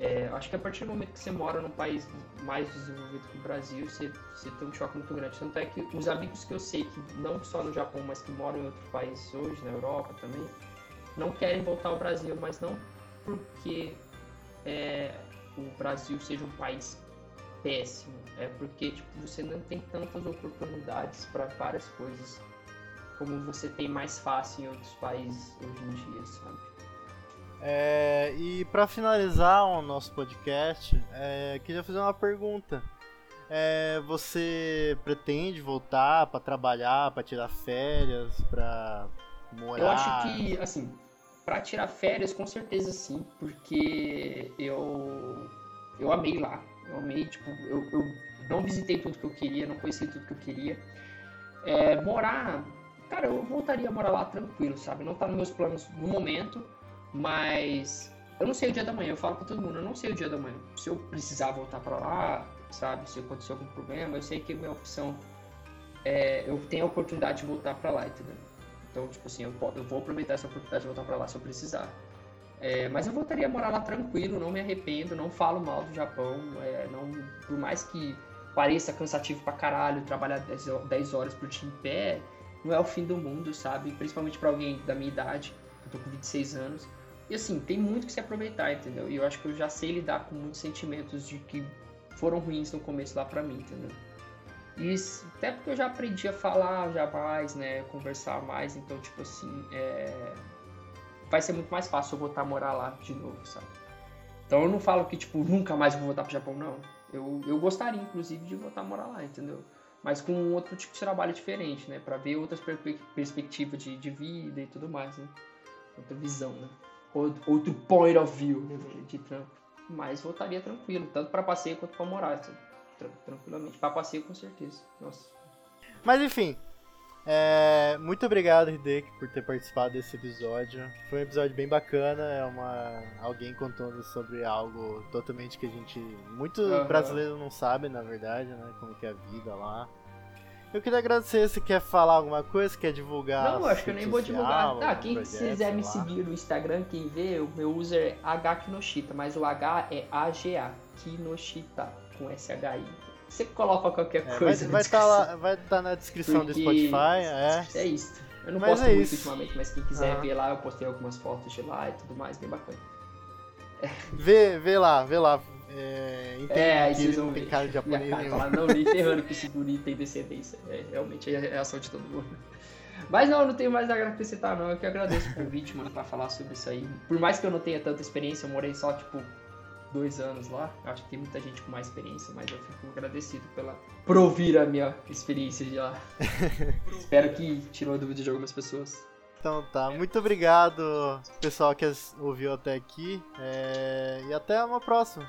é, acho que a partir do momento que você mora num país mais desenvolvido que o Brasil, você, você tem um choque muito grande. Tanto é que os amigos que eu sei que não só no Japão, mas que moram em outros países hoje, na Europa também, não querem voltar ao Brasil, mas não porque é, o Brasil seja um país péssimo, é porque tipo, você não tem tantas oportunidades para várias coisas como você tem mais fácil em outros países hoje em dia, sabe? É, e pra finalizar o nosso podcast, é, queria fazer uma pergunta. É, você pretende voltar pra trabalhar, pra tirar férias, pra morar? Eu acho que, assim, pra tirar férias, com certeza sim, porque eu eu amei lá. Eu amei, tipo, eu, eu não visitei tudo que eu queria, não conheci tudo que eu queria. É, morar, cara, eu voltaria a morar lá tranquilo, sabe? Não tá nos meus planos no momento, mas eu não sei o dia da manhã. Eu falo pra todo mundo, eu não sei o dia da manhã. Se eu precisar voltar pra lá, sabe? Se acontecer algum problema, eu sei que a minha opção é, eu tenho a oportunidade de voltar pra lá, entendeu? Então, tipo assim, eu, eu vou aproveitar essa oportunidade de voltar pra lá se eu precisar. É, mas eu voltaria a morar lá tranquilo, não me arrependo, não falo mal do Japão. é, não, por mais que pareça cansativo pra caralho trabalhar 10, ho- 10 horas por dia em pé, não é o fim do mundo, sabe? Principalmente pra alguém da minha idade, eu tô com 26 anos. E assim, tem muito que se aproveitar, entendeu? E eu acho que eu já sei lidar com muitos sentimentos de que foram ruins no começo lá pra mim, entendeu? Isso, até porque eu já aprendi a falar já mais, né? Conversar mais, então, tipo assim, é... vai ser muito mais fácil eu voltar a morar lá de novo, sabe? Então eu não falo que, tipo, nunca mais vou voltar pro Japão, não. Eu, eu gostaria, inclusive, de voltar a morar lá, entendeu? Mas com outro tipo de trabalho diferente, né? Pra ver outras per perspectivas de, de vida e tudo mais, né? Outra visão, né? Outro point of view né? de trampo. Mas voltaria tranquilo, tanto para passeio quanto para morar, sabe? tranquilamente. Pra passeio, com certeza. Nossa. Mas enfim. É, muito obrigado, Hideki, por ter participado desse episódio. Foi um episódio bem bacana. É uma alguém contando sobre algo totalmente que a gente. Muito uhum. brasileiro não sabe, na verdade, né? Como que é a vida lá. Eu queria agradecer se quer falar alguma coisa, quer divulgar. Não, acho que eu nem vou divulgar. Tá, quem projeto, quiser me seguir no Instagram, quem vê, o meu user é HKinoshita, mas o H é AGA, Kinoshita com SHI. Você coloca qualquer é, coisa. Vai estar tá vai tá na descrição Porque... do Spotify, é. É isso. Eu não mas posto é muito isso. ultimamente, mas quem quiser ver lá, eu postei algumas fotos de lá e tudo mais, bem bacana. Vê, vê lá, vê lá. É, entende é, aí vocês vão ver. Cara de japonês cara, lá, não, nem ferrando que esse guri tem descendência. É, realmente é, é a sorte de todo mundo. Mas não, não tenho mais nada a acrescentar, não. Eu que agradeço o convite, mano, pra falar sobre isso aí. Por mais que eu não tenha tanta experiência, eu morei só, tipo, dois anos lá. Acho que tem muita gente com mais experiência, mas eu fico agradecido pela por ouvir a minha experiência de lá. Espero que tirou a dúvida de algumas pessoas. Então tá, muito obrigado pessoal que ouviu até aqui é... e até uma próxima.